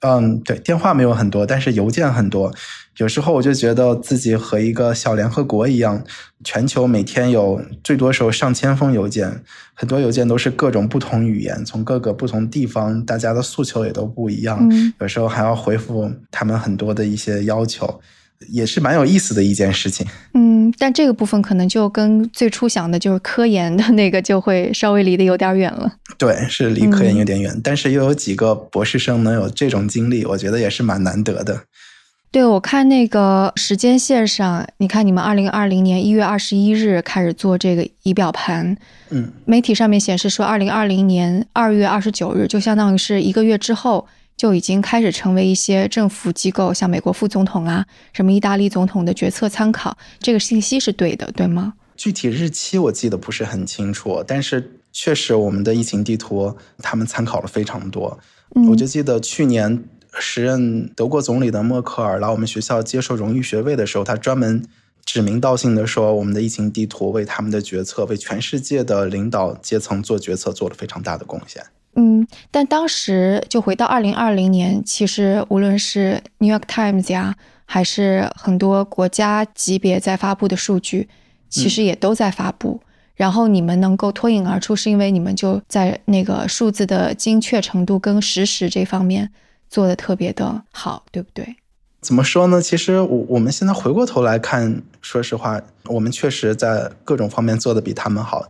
嗯，对，电话没有很多，但是邮件很多。有时候我就觉得自己和一个小联合国一样，全球每天有最多时候上千封邮件，很多邮件都是各种不同语言，从各个不同地方，大家的诉求也都不一样。有时候还要回复他们很多的一些要求。也是蛮有意思的一件事情，嗯，但这个部分可能就跟最初想的就是科研的那个就会稍微离得有点远了。对，是离科研有点远，但是又有几个博士生能有这种经历，我觉得也是蛮难得的。对，我看那个时间线上，你看你们二零二零年一月二十一日开始做这个仪表盘，嗯，媒体上面显示说二零二零年二月二十九日，就相当于是一个月之后。就已经开始成为一些政府机构，像美国副总统啊，什么意大利总统的决策参考。这个信息是对的，对吗？具体日期我记得不是很清楚，但是确实我们的疫情地图他们参考了非常多。我就记得去年时任德国总理的默克尔来我们学校接受荣誉学位的时候，他专门指名道姓的说，我们的疫情地图为他们的决策，为全世界的领导阶层做决策做了非常大的贡献。嗯，但当时就回到二零二零年，其实无论是 New York Times 呀，还是很多国家级别在发布的数据，其实也都在发布。然后你们能够脱颖而出，是因为你们就在那个数字的精确程度跟实时这方面做的特别的好，对不对？怎么说呢？其实我我们现在回过头来看，说实话，我们确实在各种方面做的比他们好。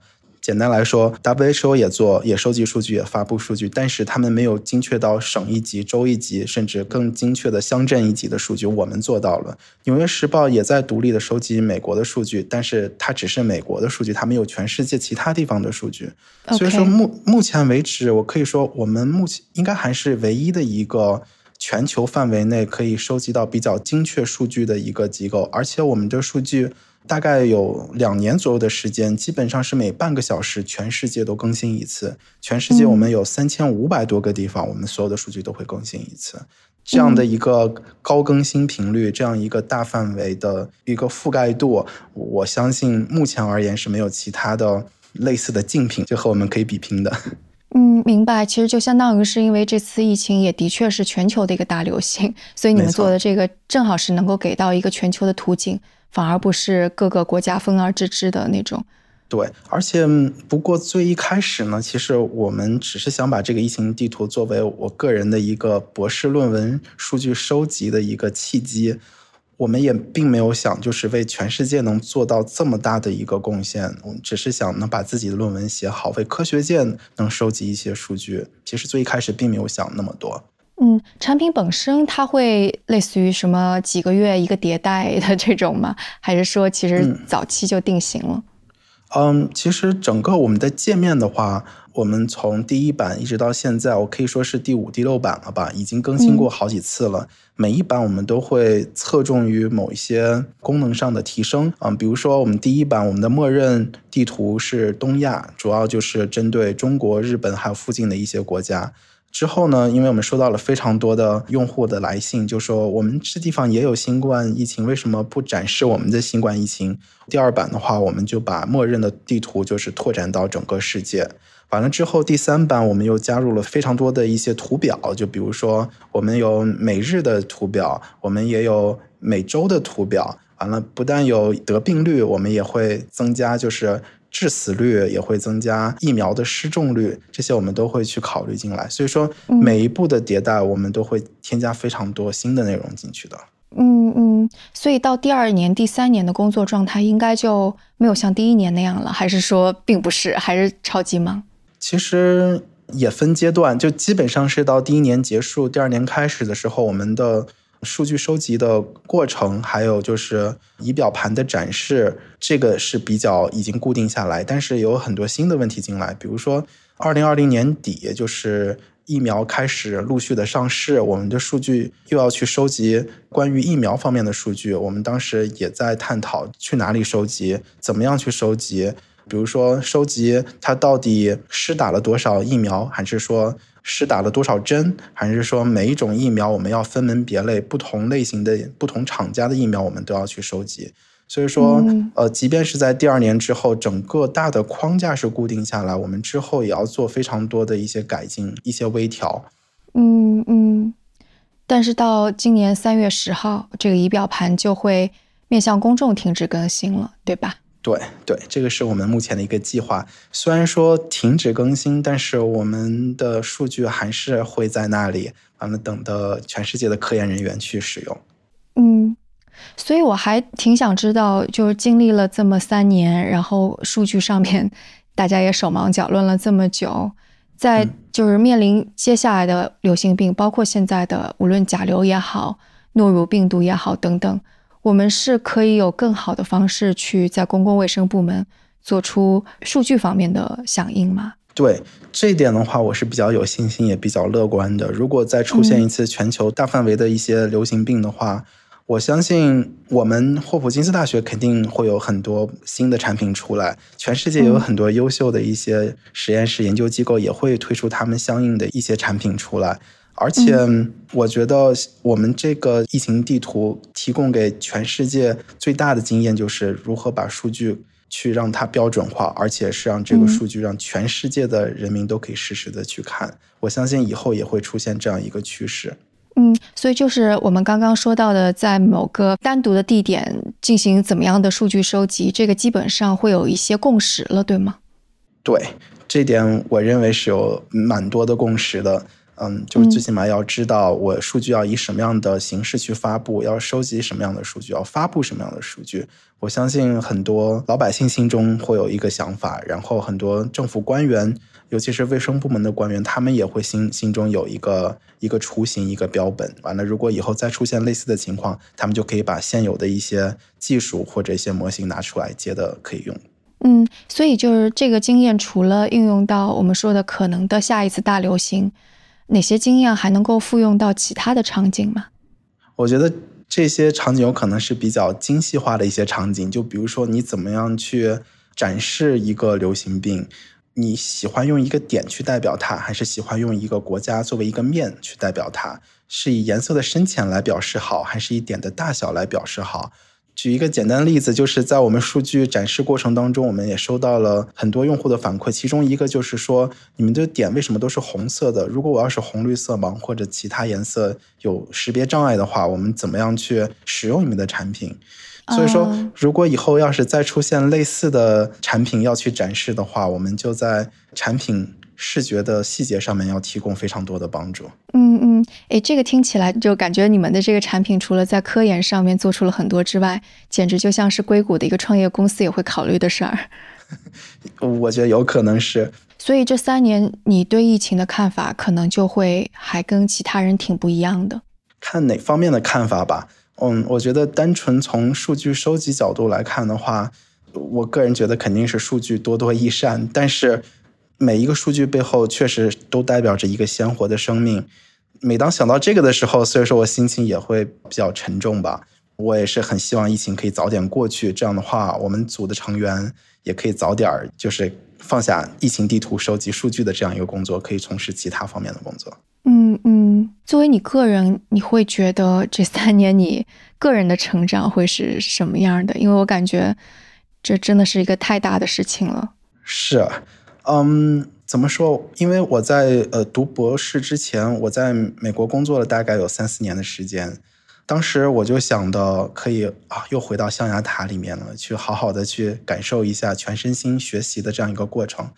简单来说，WHO 也做，也收集数据，也发布数据，但是他们没有精确到省一级、州一级，甚至更精确的乡镇一级的数据，我们做到了。纽约时报也在独立的收集美国的数据，但是它只是美国的数据，它没有全世界其他地方的数据。所以说，目目前为止，我可以说，我们目前应该还是唯一的一个全球范围内可以收集到比较精确数据的一个机构，而且我们的数据。大概有两年左右的时间，基本上是每半个小时，全世界都更新一次。全世界我们有三千五百多个地方，我们所有的数据都会更新一次。这样的一个高更新频率，这样一个大范围的一个覆盖度，我相信目前而言是没有其他的类似的竞品就和我们可以比拼的。嗯，明白。其实就相当于是因为这次疫情也的确是全球的一个大流行，所以你们做的这个正好是能够给到一个全球的途径。反而不是各个国家分而治之的那种。对，而且不过最一开始呢，其实我们只是想把这个疫情地图作为我个人的一个博士论文数据收集的一个契机。我们也并没有想就是为全世界能做到这么大的一个贡献，我们只是想能把自己的论文写好，为科学界能收集一些数据。其实最一开始并没有想那么多。嗯，产品本身它会类似于什么几个月一个迭代的这种吗？还是说其实早期就定型了？嗯，其实整个我们的界面的话，我们从第一版一直到现在，我可以说是第五、第六版了吧，已经更新过好几次了。每一版我们都会侧重于某一些功能上的提升。嗯，比如说我们第一版，我们的默认地图是东亚，主要就是针对中国、日本还有附近的一些国家。之后呢，因为我们收到了非常多的用户的来信，就说我们这地方也有新冠疫情，为什么不展示我们的新冠疫情？第二版的话，我们就把默认的地图就是拓展到整个世界。完了之后，第三版我们又加入了非常多的一些图表，就比如说我们有每日的图表，我们也有每周的图表。完了，不但有得病率，我们也会增加，就是。致死率也会增加，疫苗的失重率，这些我们都会去考虑进来。所以说，每一步的迭代，我们都会添加非常多新的内容进去的。嗯嗯，所以到第二年、第三年的工作状态，应该就没有像第一年那样了，还是说并不是，还是超级忙？其实也分阶段，就基本上是到第一年结束，第二年开始的时候，我们的。数据收集的过程，还有就是仪表盘的展示，这个是比较已经固定下来。但是有很多新的问题进来，比如说二零二零年底，就是疫苗开始陆续的上市，我们的数据又要去收集关于疫苗方面的数据。我们当时也在探讨去哪里收集，怎么样去收集。比如说，收集它到底施打了多少疫苗，还是说施打了多少针，还是说每一种疫苗我们要分门别类，不同类型的、不同厂家的疫苗我们都要去收集。所以说，呃，即便是在第二年之后，整个大的框架是固定下来，我们之后也要做非常多的一些改进、一些微调。嗯嗯。但是到今年三月十号，这个仪表盘就会面向公众停止更新了，对吧？对对，这个是我们目前的一个计划。虽然说停止更新，但是我们的数据还是会在那里，完了等的全世界的科研人员去使用。嗯，所以我还挺想知道，就是经历了这么三年，然后数据上面大家也手忙脚乱了这么久，在就是面临接下来的流行病，包括现在的无论甲流也好，诺如病毒也好等等。我们是可以有更好的方式去在公共卫生部门做出数据方面的响应吗？对这一点的话，我是比较有信心，也比较乐观的。如果再出现一次全球大范围的一些流行病的话，我相信我们霍普金斯大学肯定会有很多新的产品出来，全世界有很多优秀的一些实验室、研究机构也会推出他们相应的一些产品出来。而且，我觉得我们这个疫情地图提供给全世界最大的经验，就是如何把数据去让它标准化，而且是让这个数据让全世界的人民都可以实时的去看。我相信以后也会出现这样一个趋势。嗯，所以就是我们刚刚说到的，在某个单独的地点进行怎么样的数据收集，这个基本上会有一些共识了，对吗？对，这点我认为是有蛮多的共识的。嗯，就是最起码要知道我数据要以什么样的形式去发布，要收集什么样的数据，要发布什么样的数据。我相信很多老百姓心中会有一个想法，然后很多政府官员，尤其是卫生部门的官员，他们也会心心中有一个一个雏形，一个标本。完了，如果以后再出现类似的情况，他们就可以把现有的一些技术或者一些模型拿出来接的可以用。嗯，所以就是这个经验，除了应用到我们说的可能的下一次大流行。哪些经验还能够复用到其他的场景吗？我觉得这些场景有可能是比较精细化的一些场景，就比如说你怎么样去展示一个流行病，你喜欢用一个点去代表它，还是喜欢用一个国家作为一个面去代表它？是以颜色的深浅来表示好，还是以点的大小来表示好？举一个简单的例子，就是在我们数据展示过程当中，我们也收到了很多用户的反馈。其中一个就是说，你们的点为什么都是红色的？如果我要是红绿色盲或者其他颜色有识别障碍的话，我们怎么样去使用你们的产品？所以说，如果以后要是再出现类似的产品要去展示的话，我们就在产品。视觉的细节上面要提供非常多的帮助。嗯嗯，哎，这个听起来就感觉你们的这个产品除了在科研上面做出了很多之外，简直就像是硅谷的一个创业公司也会考虑的事儿。<laughs> 我觉得有可能是。所以这三年你对疫情的看法可能就会还跟其他人挺不一样的。看哪方面的看法吧。嗯，我觉得单纯从数据收集角度来看的话，我个人觉得肯定是数据多多益善，但是。每一个数据背后确实都代表着一个鲜活的生命。每当想到这个的时候，所以说我心情也会比较沉重吧。我也是很希望疫情可以早点过去，这样的话，我们组的成员也可以早点儿就是放下疫情地图收集数据的这样一个工作，可以从事其他方面的工作。嗯嗯，作为你个人，你会觉得这三年你个人的成长会是什么样的？因为我感觉这真的是一个太大的事情了。是。嗯，怎么说？因为我在呃读博士之前，我在美国工作了大概有三四年的时间。当时我就想到，可以啊，又回到象牙塔里面了，去好好的去感受一下全身心学习的这样一个过程。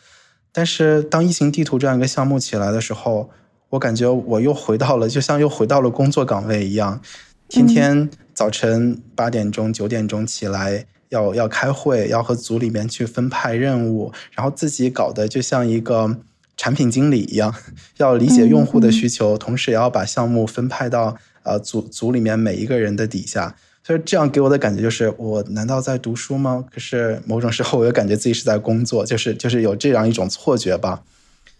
但是当异形地图这样一个项目起来的时候，我感觉我又回到了，就像又回到了工作岗位一样，天天早晨八点钟、九点钟起来。要要开会，要和组里面去分派任务，然后自己搞得就像一个产品经理一样，要理解用户的需求，同时也要把项目分派到呃组组里面每一个人的底下。所以这样给我的感觉就是，我难道在读书吗？可是某种时候我又感觉自己是在工作，就是就是有这样一种错觉吧。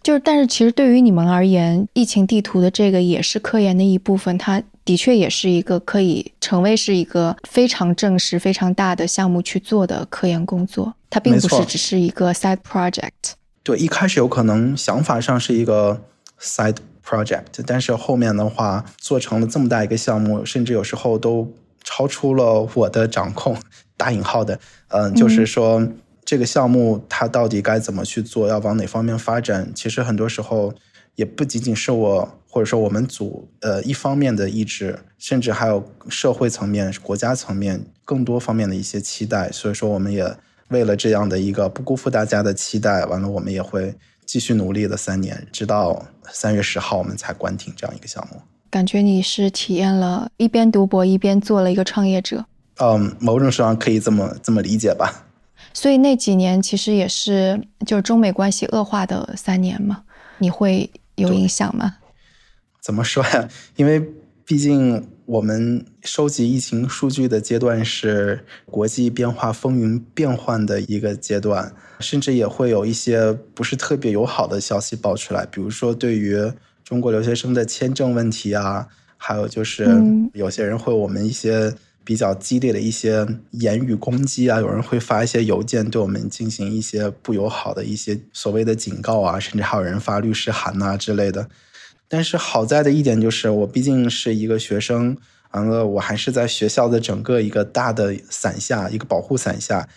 就是，但是其实对于你们而言，疫情地图的这个也是科研的一部分，它的确也是一个可以成为是一个非常正式、非常大的项目去做的科研工作。它并不是只是一个 side project。对，一开始有可能想法上是一个 side project，但是后面的话做成了这么大一个项目，甚至有时候都超出了我的掌控（ <laughs> 打引号的）。嗯，就是说。这个项目它到底该怎么去做，要往哪方面发展？其实很多时候也不仅仅是我或者说我们组呃一方面的意志，甚至还有社会层面、国家层面更多方面的一些期待。所以说，我们也为了这样的一个不辜负大家的期待，完了我们也会继续努力了三年，直到三月十号我们才关停这样一个项目。感觉你是体验了一边读博一边做了一个创业者。嗯，某种上可以这么这么理解吧。所以那几年其实也是就是中美关系恶化的三年嘛，你会有影响吗？怎么说呀？因为毕竟我们收集疫情数据的阶段是国际变化风云变幻的一个阶段，甚至也会有一些不是特别友好的消息爆出来，比如说对于中国留学生的签证问题啊，还有就是有些人会我们一些。比较激烈的一些言语攻击啊，有人会发一些邮件对我们进行一些不友好的一些所谓的警告啊，甚至还有人发律师函呐之类的。但是好在的一点就是，我毕竟是一个学生，完了我还是在学校的整个一个大的伞下，一个保护伞下，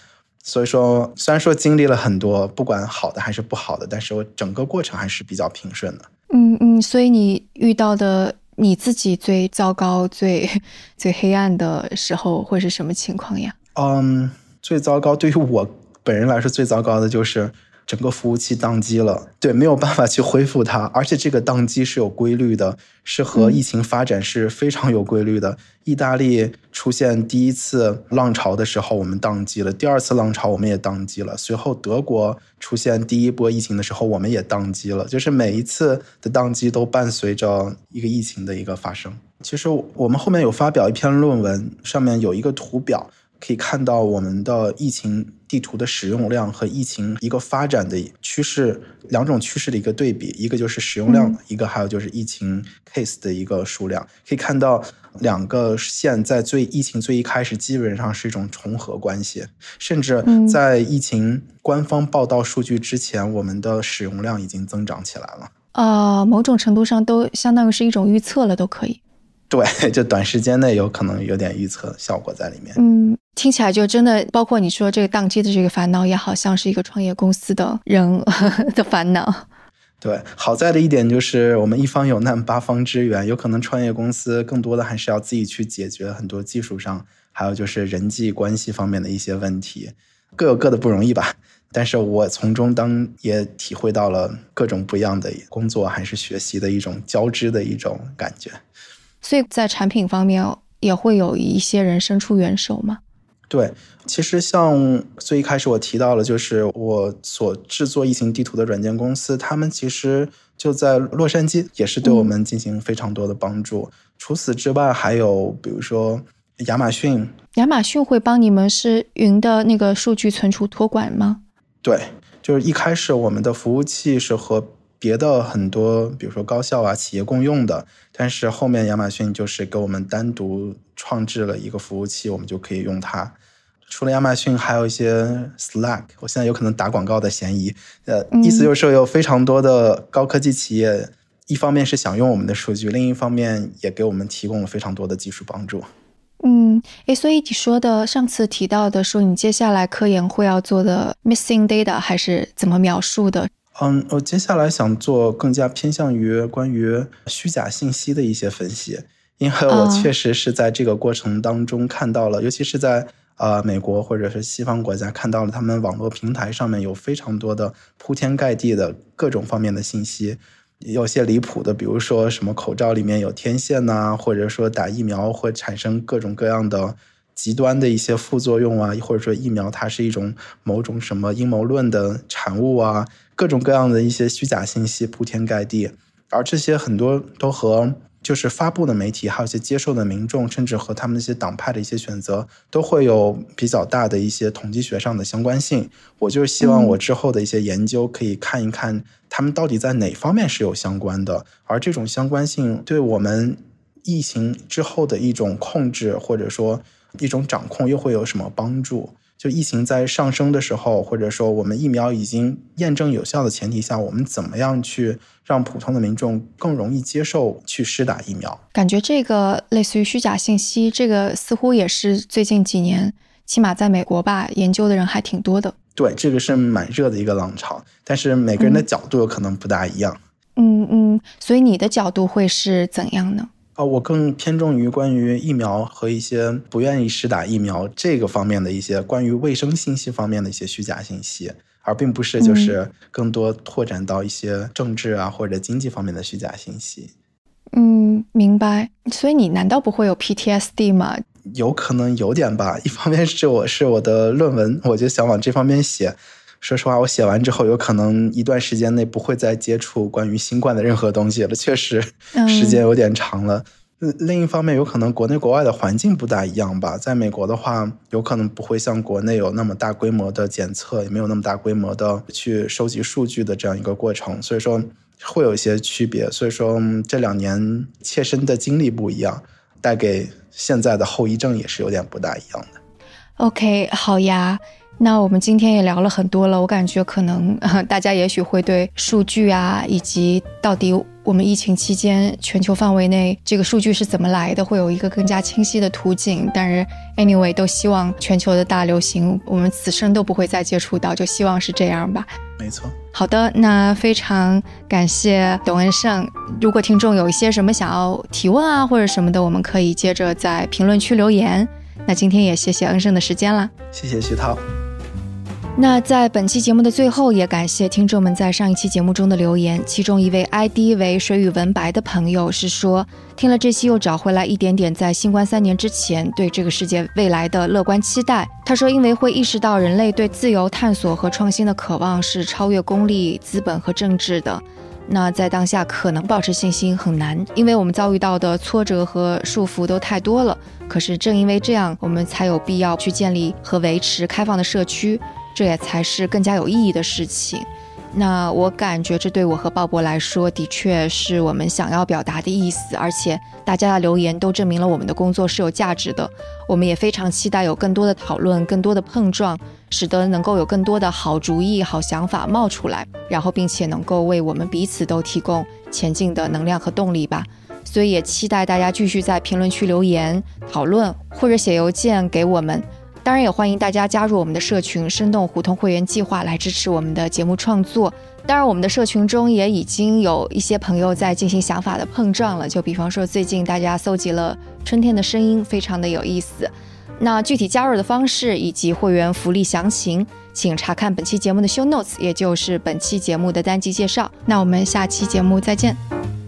所以说虽然说经历了很多，不管好的还是不好的，但是我整个过程还是比较平顺的。嗯嗯，所以你遇到的。你自己最糟糕、最 <laughs> 最黑暗的时候会是什么情况呀？嗯，最糟糕对于我本人来说，最糟糕的就是。整个服务器宕机了，对，没有办法去恢复它，<laughs> 而且这个宕机是有规律的，是和疫情发展是非常有规律的。意大利出现第一次浪潮的时候，我们宕机了；第二次浪潮我们也宕机了。随后德国出现第一波疫情的时候，我们也宕机了。就是每一次的宕机都伴随着一个疫情的一个发生。其实我们后面有发表一篇论文，上面有一个图表。可以看到我们的疫情地图的使用量和疫情一个发展的趋势，两种趋势的一个对比，一个就是使用量，一个还有就是疫情 case 的一个数量。可以看到两个线在最疫情最一开始基本上是一种重合关系，甚至在疫情官方报道数据之前，我们的使用量已经增长起来了。啊，某种程度上都相当于是一种预测了，都可以。对，就短时间内有可能有点预测效果在里面。嗯，听起来就真的，包括你说这个宕机的这个烦恼，也好像是一个创业公司的人的烦恼。对，好在的一点就是我们一方有难八方支援，有可能创业公司更多的还是要自己去解决很多技术上，还有就是人际关系方面的一些问题，各有各的不容易吧。但是我从中当也体会到了各种不一样的工作还是学习的一种交织的一种感觉。所以在产品方面也会有一些人伸出援手吗？对，其实像最一开始我提到了，就是我所制作疫情地图的软件公司，他们其实就在洛杉矶，也是对我们进行非常多的帮助。除此之外，还有比如说亚马逊，亚马逊会帮你们是云的那个数据存储托管吗？对，就是一开始我们的服务器是和。别的很多，比如说高校啊、企业共用的，但是后面亚马逊就是给我们单独创制了一个服务器，我们就可以用它。除了亚马逊，还有一些 Slack，我现在有可能打广告的嫌疑。呃，意思就是说有非常多的高科技企业，一方面是想用我们的数据，另一方面也给我们提供了非常多的技术帮助。嗯，诶，所以你说的上次提到的说你接下来科研会要做的 missing data 还是怎么描述的？嗯，我接下来想做更加偏向于关于虚假信息的一些分析，因为我确实是在这个过程当中看到了，尤其是在呃美国或者是西方国家看到了他们网络平台上面有非常多的铺天盖地的各种方面的信息，有些离谱的，比如说什么口罩里面有天线呐，或者说打疫苗会产生各种各样的。极端的一些副作用啊，或者说疫苗它是一种某种什么阴谋论的产物啊，各种各样的一些虚假信息铺天盖地，而这些很多都和就是发布的媒体，还有一些接受的民众，甚至和他们那些党派的一些选择，都会有比较大的一些统计学上的相关性。我就是希望我之后的一些研究可以看一看，他们到底在哪方面是有相关的，而这种相关性对我们疫情之后的一种控制，或者说一种掌控，又会有什么帮助？就疫情在上升的时候，或者说我们疫苗已经验证有效的前提下，我们怎么样去让普通的民众更容易接受去施打疫苗？感觉这个类似于虚假信息，这个似乎也是最近几年，起码在美国吧，研究的人还挺多的。对，这个是蛮热的一个浪潮，但是每个人的角度有可能不大一样。嗯嗯，所以你的角度会是怎样呢？啊，我更偏重于关于疫苗和一些不愿意施打疫苗这个方面的一些关于卫生信息方面的一些虚假信息，而并不是就是更多拓展到一些政治啊或者经济方面的虚假信息。嗯，明白。所以你难道不会有 PTSD 吗？有可能有点吧。一方面是我是我的论文，我就想往这方面写。说实话，我写完之后，有可能一段时间内不会再接触关于新冠的任何东西了。确实，时间有点长了。另一方面，有可能国内国外的环境不大一样吧。在美国的话，有可能不会像国内有那么大规模的检测，也没有那么大规模的去收集数据的这样一个过程，所以说会有一些区别。所以说这两年切身的经历不一样，带给现在的后遗症也是有点不大一样的。OK，好呀。那我们今天也聊了很多了，我感觉可能 <laughs> 大家也许会对数据啊，以及到底我们疫情期间全球范围内这个数据是怎么来的，会有一个更加清晰的图景。但是 anyway，都希望全球的大流行我们此生都不会再接触到，就希望是这样吧。没错。好的，那非常感谢董恩胜。如果听众有一些什么想要提问啊，或者什么的，我们可以接着在评论区留言。那今天也谢谢恩盛的时间啦，谢谢徐涛。那在本期节目的最后，也感谢听众们在上一期节目中的留言。其中一位 ID 为水与文白的朋友是说，听了这期又找回来一点点在新冠三年之前对这个世界未来的乐观期待。他说，因为会意识到人类对自由探索和创新的渴望是超越功利、资本和政治的。那在当下可能保持信心很难，因为我们遭遇到的挫折和束缚都太多了。可是正因为这样，我们才有必要去建立和维持开放的社区。这也才是更加有意义的事情。那我感觉这对我和鲍勃来说，的确是我们想要表达的意思。而且大家的留言都证明了我们的工作是有价值的。我们也非常期待有更多的讨论、更多的碰撞，使得能够有更多的好主意、好想法冒出来，然后并且能够为我们彼此都提供前进的能量和动力吧。所以也期待大家继续在评论区留言讨论，或者写邮件给我们。当然也欢迎大家加入我们的社群“生动胡同会员计划”来支持我们的节目创作。当然，我们的社群中也已经有一些朋友在进行想法的碰撞了。就比方说，最近大家搜集了春天的声音，非常的有意思。那具体加入的方式以及会员福利详情，请查看本期节目的 show notes，也就是本期节目的单集介绍。那我们下期节目再见。